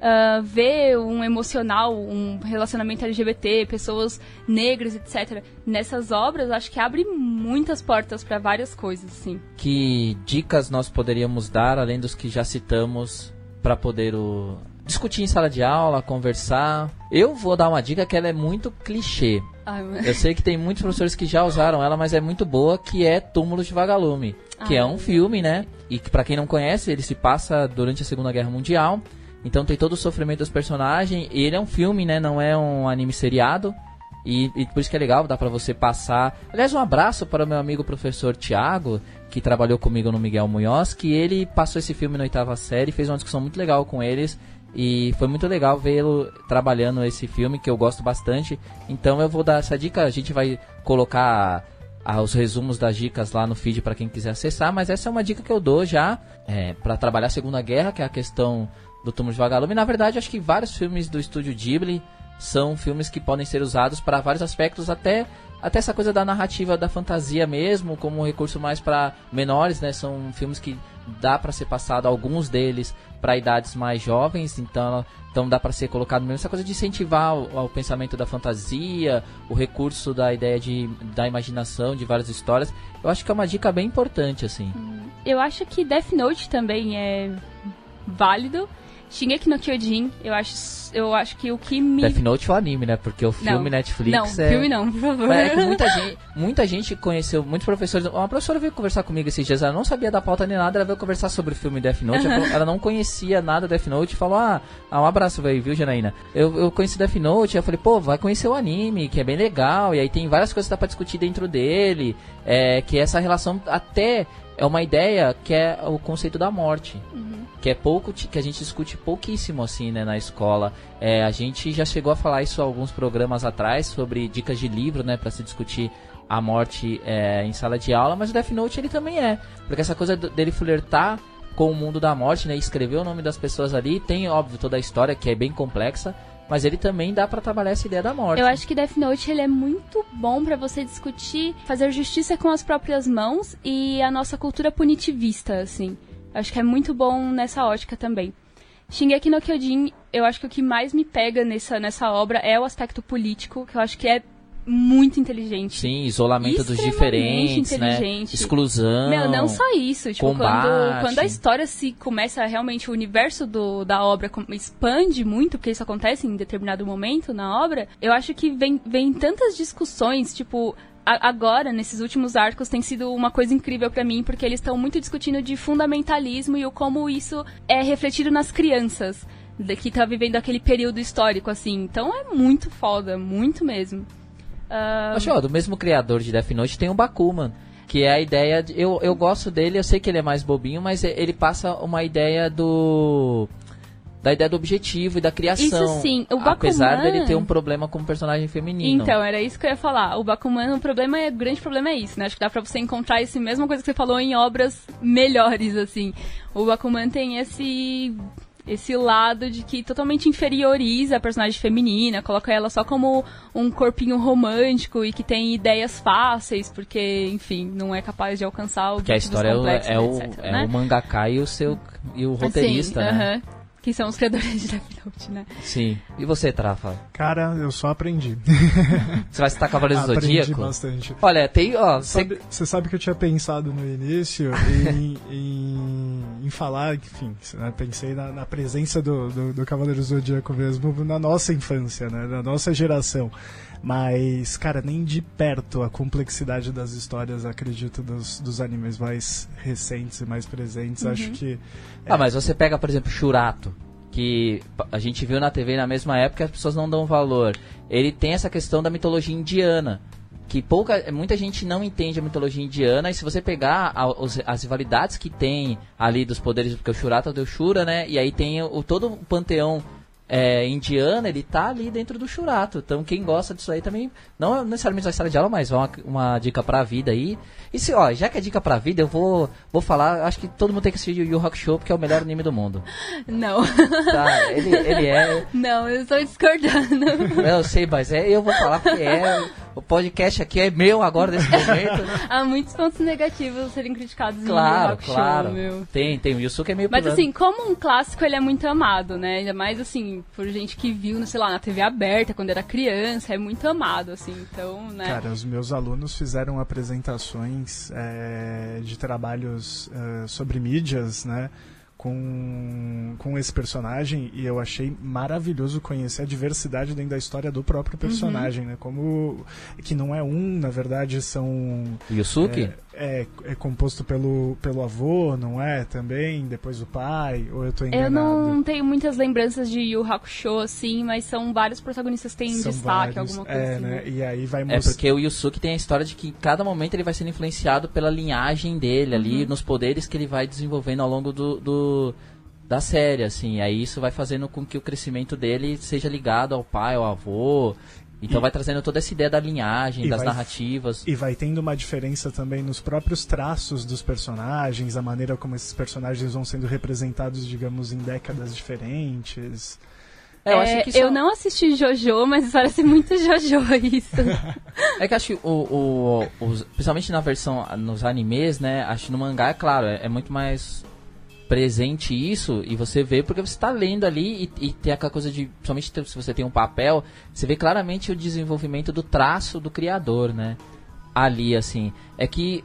Uh, ver um emocional, um relacionamento LGBT, pessoas negras, etc. Nessas obras, acho que abre muitas portas para várias coisas, sim. Que dicas nós poderíamos dar, além dos que já citamos, para poder o... discutir em sala de aula, conversar? Eu vou dar uma dica que ela é muito clichê. Ai, Eu sei que tem muitos professores que já usaram ela, mas é muito boa, que é Túmulos de Vagalume, que Ai, é um filme, né? E que para quem não conhece, ele se passa durante a Segunda Guerra Mundial. Então tem todo o sofrimento dos personagens. E ele é um filme, né? Não é um anime seriado. E, e, por isso que é legal, dá pra você passar. Aliás, um abraço para o meu amigo professor Tiago, que trabalhou comigo no Miguel Munhoz, que ele passou esse filme na oitava série, fez uma discussão muito legal com eles. E foi muito legal vê-lo trabalhando esse filme, que eu gosto bastante. Então eu vou dar essa dica, a gente vai colocar ah, os resumos das dicas lá no feed para quem quiser acessar, mas essa é uma dica que eu dou já é, para trabalhar a Segunda Guerra, que é a questão do Túmulo de Vagalume. Na verdade, acho que vários filmes do estúdio Ghibli são filmes que podem ser usados para vários aspectos, até até essa coisa da narrativa da fantasia mesmo, como um recurso mais para menores, né? São filmes que dá para ser passado alguns deles para idades mais jovens, então, então dá para ser colocado mesmo essa coisa de incentivar o, o, pensamento da fantasia, o recurso da ideia de da imaginação de várias histórias. Eu acho que é uma dica bem importante assim. Eu acho que Death Note também é válido Shingeki no Kyojin, eu acho, eu acho que o que me... Death Note foi anime, né? Porque o filme não, Netflix não, é... filme não, por favor. É muita gente, muita gente conheceu, muitos professores... Uma professora veio conversar comigo esses dias, ela não sabia da pauta nem nada, ela veio conversar sobre o filme Death Note, ela, falou, ela, não conhecia nada Death Note, falou, ah, ah um abraço, velho, viu, Janaína? Eu, eu conheci Death Note, eu falei, pô, vai conhecer o anime, que é bem legal, e aí tem várias coisas que dá pra discutir dentro dele, é, que essa relação até é uma ideia que é o conceito da morte. Uhum que é pouco que a gente discute pouquíssimo assim né, na escola é, a gente já chegou a falar isso alguns programas atrás sobre dicas de livro né para se discutir a morte é, em sala de aula mas o Death Note ele também é porque essa coisa dele flertar com o mundo da morte né escrever o nome das pessoas ali tem óbvio toda a história que é bem complexa mas ele também dá para trabalhar essa ideia da morte. Eu acho que Death Note ele é muito bom para você discutir, fazer justiça com as próprias mãos e a nossa cultura punitivista, assim. Acho que é muito bom nessa ótica também. Shingeki no Kyojin, eu acho que o que mais me pega nessa, nessa obra é o aspecto político, que eu acho que é muito inteligente. Sim, isolamento dos diferentes, né? inteligente. né? Exclusão. Meu, não só isso. Tipo, quando, quando a história se começa realmente, o universo do, da obra expande muito, porque isso acontece em determinado momento na obra, eu acho que vem, vem tantas discussões, tipo, agora, nesses últimos arcos, tem sido uma coisa incrível para mim, porque eles estão muito discutindo de fundamentalismo e o como isso é refletido nas crianças que tá vivendo aquele período histórico, assim. Então é muito foda, muito mesmo. Uh... Mas, ó, do mesmo criador de Death Note tem o Bakuman. Que é a ideia. De, eu, eu gosto dele, eu sei que ele é mais bobinho, mas ele passa uma ideia do da ideia do objetivo e da criação. Isso sim, o Bakuman... Apesar dele ter um problema como personagem feminino. Então, era isso que eu ia falar. O Bakuman, o problema é, o grande problema é isso, né? Acho que dá pra você encontrar essa mesma coisa que você falou em obras melhores, assim. O Bakuman tem esse esse lado de que totalmente inferioriza a personagem feminina, coloca ela só como um corpinho romântico e que tem ideias fáceis, porque, enfim, não é capaz de alcançar o Porque a história é, o, é, o, etc, é né? o mangaka e o seu e o roteirista, Sim, né? Uh -huh que são os criadores de Death Note, né? Sim. E você, Trafa? Cara, eu só aprendi. você vai citar Cavaleiros do Zodíaco? Aprendi bastante. Olha, tem, ó... Você sabe, você sabe que eu tinha pensado no início em, em, em falar, enfim, né, pensei na, na presença do, do, do Cavaleiros do Zodíaco mesmo na nossa infância, né, na nossa geração. Mas, cara, nem de perto a complexidade das histórias, acredito, dos, dos animes mais recentes e mais presentes. Uhum. Acho que. É... Ah, mas você pega, por exemplo, Churato, que a gente viu na TV na mesma época as pessoas não dão valor. Ele tem essa questão da mitologia indiana. Que pouca, muita gente não entende a mitologia indiana, e se você pegar a, os, as rivalidades que tem ali dos poderes, porque o Shurata deu Shura, né? E aí tem o, todo o panteão é, indiano, ele tá ali dentro do Shurato. Então quem gosta disso aí também, não necessariamente vai sala de aula, mas uma, uma dica pra vida aí. E se, ó, já que é dica pra vida, eu vou, vou falar, acho que todo mundo tem que assistir o Yu Rock Show, porque é o melhor anime do mundo. Não. Tá, ele, ele é... Não, eu estou discordando. Eu sei, mas é, eu vou falar porque é... O podcast aqui é meu agora nesse momento. Há muitos pontos negativos serem criticados claro, no Rock claro. Show, meu. Tem, tem. O Yusuke é meio Mas pilando. assim, como um clássico, ele é muito amado, né? Ainda mais assim, por gente que viu, sei lá, na TV aberta, quando era criança, é muito amado, assim. Então, né? Cara, os meus alunos fizeram apresentações é, de trabalhos é, sobre mídias, né? Com, com esse personagem e eu achei maravilhoso conhecer a diversidade dentro da história do próprio personagem, né? Como que não é um, na verdade, são Yusuke? é, é, é composto pelo, pelo avô, não é? Também, depois o pai, ou eu tô enganado? Eu não tenho muitas lembranças de Yu Hakusho, assim, mas são vários protagonistas que têm São destaque, vários, alguma coisa é, assim. né? E aí vai É mostrar porque o Yusuke tem a história de que em cada momento ele vai sendo influenciado pela linhagem dele ali, nos poderes que ele vai desenvolvendo ao longo do, do- da série, assim. Aí isso vai fazendo com que o crescimento dele seja ligado ao pai, ao avô. Então E- vai trazendo toda essa ideia da linhagem, das vai- narrativas. E vai tendo uma diferença também nos próprios traços dos personagens, a maneira como esses personagens vão sendo representados, digamos, em décadas diferentes. É, eu É, acho que isso eu não assisti Jojo, mas parece muito Jojo isso. É que acho que o, o, os- principalmente na versão nos animes, né? Acho que no mangá, é claro, é, é muito mais presente isso e você vê porque você está lendo ali e, e tem aquela coisa de, principalmente se você tem um papel, você vê claramente o desenvolvimento do traço do criador, né? Ali, assim. É que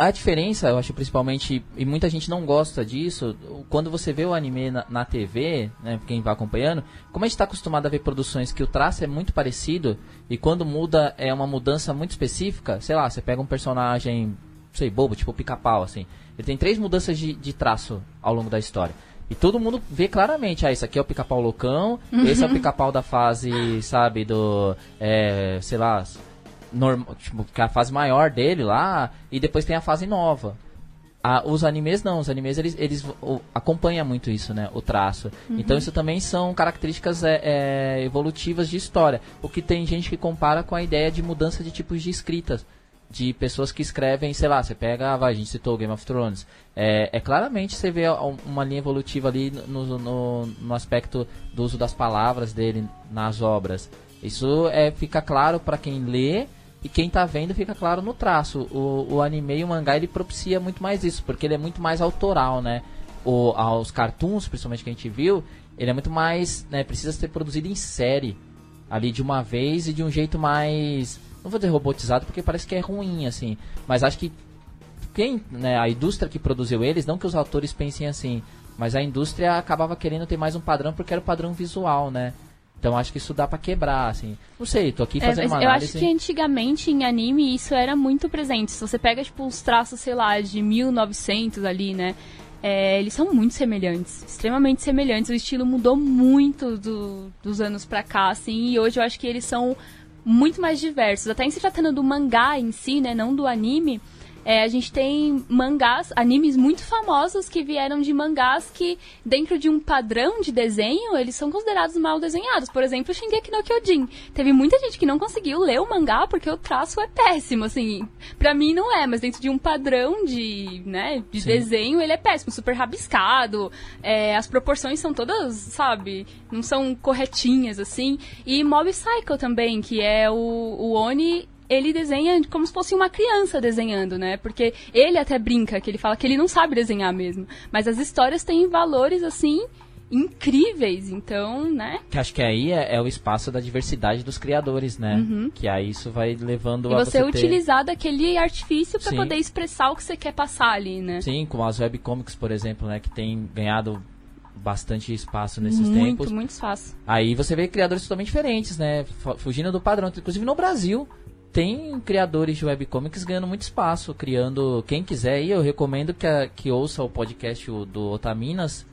a diferença, eu acho principalmente, e muita gente não gosta disso, quando você vê o anime na, na TV, né, quem vai acompanhando, como a gente está acostumado a ver produções que o traço é muito parecido, e quando muda é uma mudança muito específica, sei lá, você pega um personagem, sei, bobo, tipo pica-pau, assim, ele tem três mudanças de, de traço ao longo da história. E todo mundo vê claramente, ah, isso aqui é o pica-pau loucão, esse é o pica-pau da fase, sabe, do, é, sei lá, norm, tipo, que é a fase maior dele lá, e depois tem a fase nova. Ah, os animes não, os animes eles, eles o, acompanham muito isso, né? O traço. Então isso também são características é, é, evolutivas de história. O que tem gente que compara com a ideia de mudança de tipos de escritas. De pessoas que escrevem, sei lá, você pega, ah, vai, a gente citou Game of Thrones. É, é claramente você vê um- uma linha evolutiva ali no, no, no aspecto do uso das palavras dele nas obras. Isso é, fica claro para quem lê e quem tá vendo fica claro no traço. O, o anime e o mangá ele propicia muito mais isso, porque ele é muito mais autoral, né? O, aos cartoons, principalmente que a gente viu, ele é muito mais, né, precisa ser produzido em série, ali de uma vez e de um jeito mais, não vou dizer robotizado, porque parece que é ruim assim, mas acho que quem, né, a indústria que produziu eles, não que os autores pensem assim, mas a indústria acabava querendo ter mais um padrão porque era o padrão visual, né? Então acho que isso dá pra quebrar, assim. Não sei, tô aqui É, fazendo mas uma eu análise. acho que antigamente em anime isso era muito presente. Se você pega, tipo, os traços, sei lá, de 1900 ali, né? é, eles são muito semelhantes, extremamente semelhantes. O estilo mudou muito do- dos anos pra cá, assim, e hoje eu acho que eles são muito mais diversos. Até em se tratando do mangá em si, né? Não do anime. É, a gente tem mangás, animes muito famosos que vieram de mangás que, dentro de um padrão de desenho, eles são considerados mal desenhados. Por exemplo, Shingeki no Kyojin. Teve muita gente que não conseguiu ler o mangá porque o traço é péssimo, assim. Pra mim não é, mas dentro de um padrão de, né, de Sim. desenho, ele é péssimo, super rabiscado. é, as proporções são todas, sabe, não são corretinhas, assim. E Mob Psycho também, que é o, o Oni ele desenha como se fosse uma criança desenhando, né? Porque ele até brinca, que ele fala que ele não sabe desenhar mesmo. Mas as histórias têm valores, assim, incríveis. Então, né? Que acho que aí é, é o espaço da diversidade dos criadores, né? Que aí isso vai levando Uhum. E a você, ter... utilizar daquele artifício para poder expressar o que você quer passar ali, né? Sim, como as webcomics, por exemplo, né? Que tem ganhado bastante espaço nesses muito, tempos. muito fácil. Aí você vê criadores totalmente diferentes, né? Fu- Fugindo do padrão. Inclusive no Brasil, tem criadores de webcomics ganhando muito espaço, criando. Quem quiser aí, eu recomendo que, a- que ouça o podcast do Otaminas,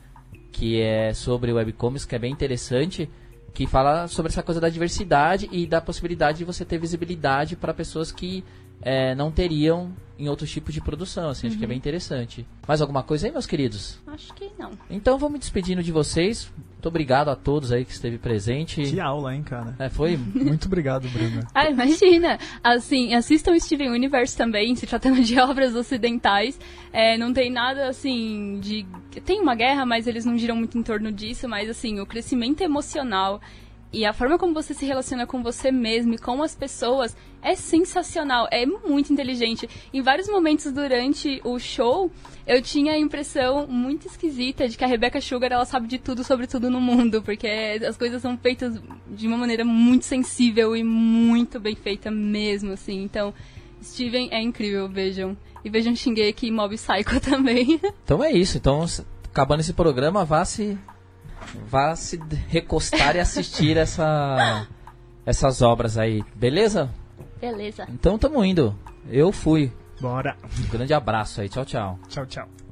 que é sobre webcomics, que é bem interessante. que fala sobre essa coisa da diversidade e da possibilidade de você ter visibilidade para pessoas que é, não teriam em outros tipos de produção. Assim, Acho que é bem interessante. Mais alguma coisa aí, meus queridos? Acho que não. Então vou me despedindo de vocês. Muito obrigado a todos aí que esteve presente. Que aula, hein, cara? É, foi? Muito obrigado, Bruna. Ah, imagina! Assim, assistam Steven Universe também, se tratando de obras ocidentais. É, não tem nada, assim, de... Tem uma guerra, mas eles não giram muito em torno disso, mas, assim, o crescimento emocional e a forma como você se relaciona com você mesmo e com as pessoas é sensacional, é muito inteligente. Em vários momentos durante o show, eu tinha a impressão muito esquisita de que a Rebecca Sugar ela sabe de tudo sobre tudo no mundo, porque as coisas são feitas de uma maneira muito sensível e muito bem feita mesmo, assim. Então, Steven é incrível, vejam. E vejam Shingeki e Mob Psycho também. Então é isso. Então, acabando esse programa, vá se vá se recostar e assistir essa, essas obras aí, beleza? Beleza. Então tamo indo. Eu fui. Bora. Um grande abraço aí. Tchau, tchau. Tchau, tchau.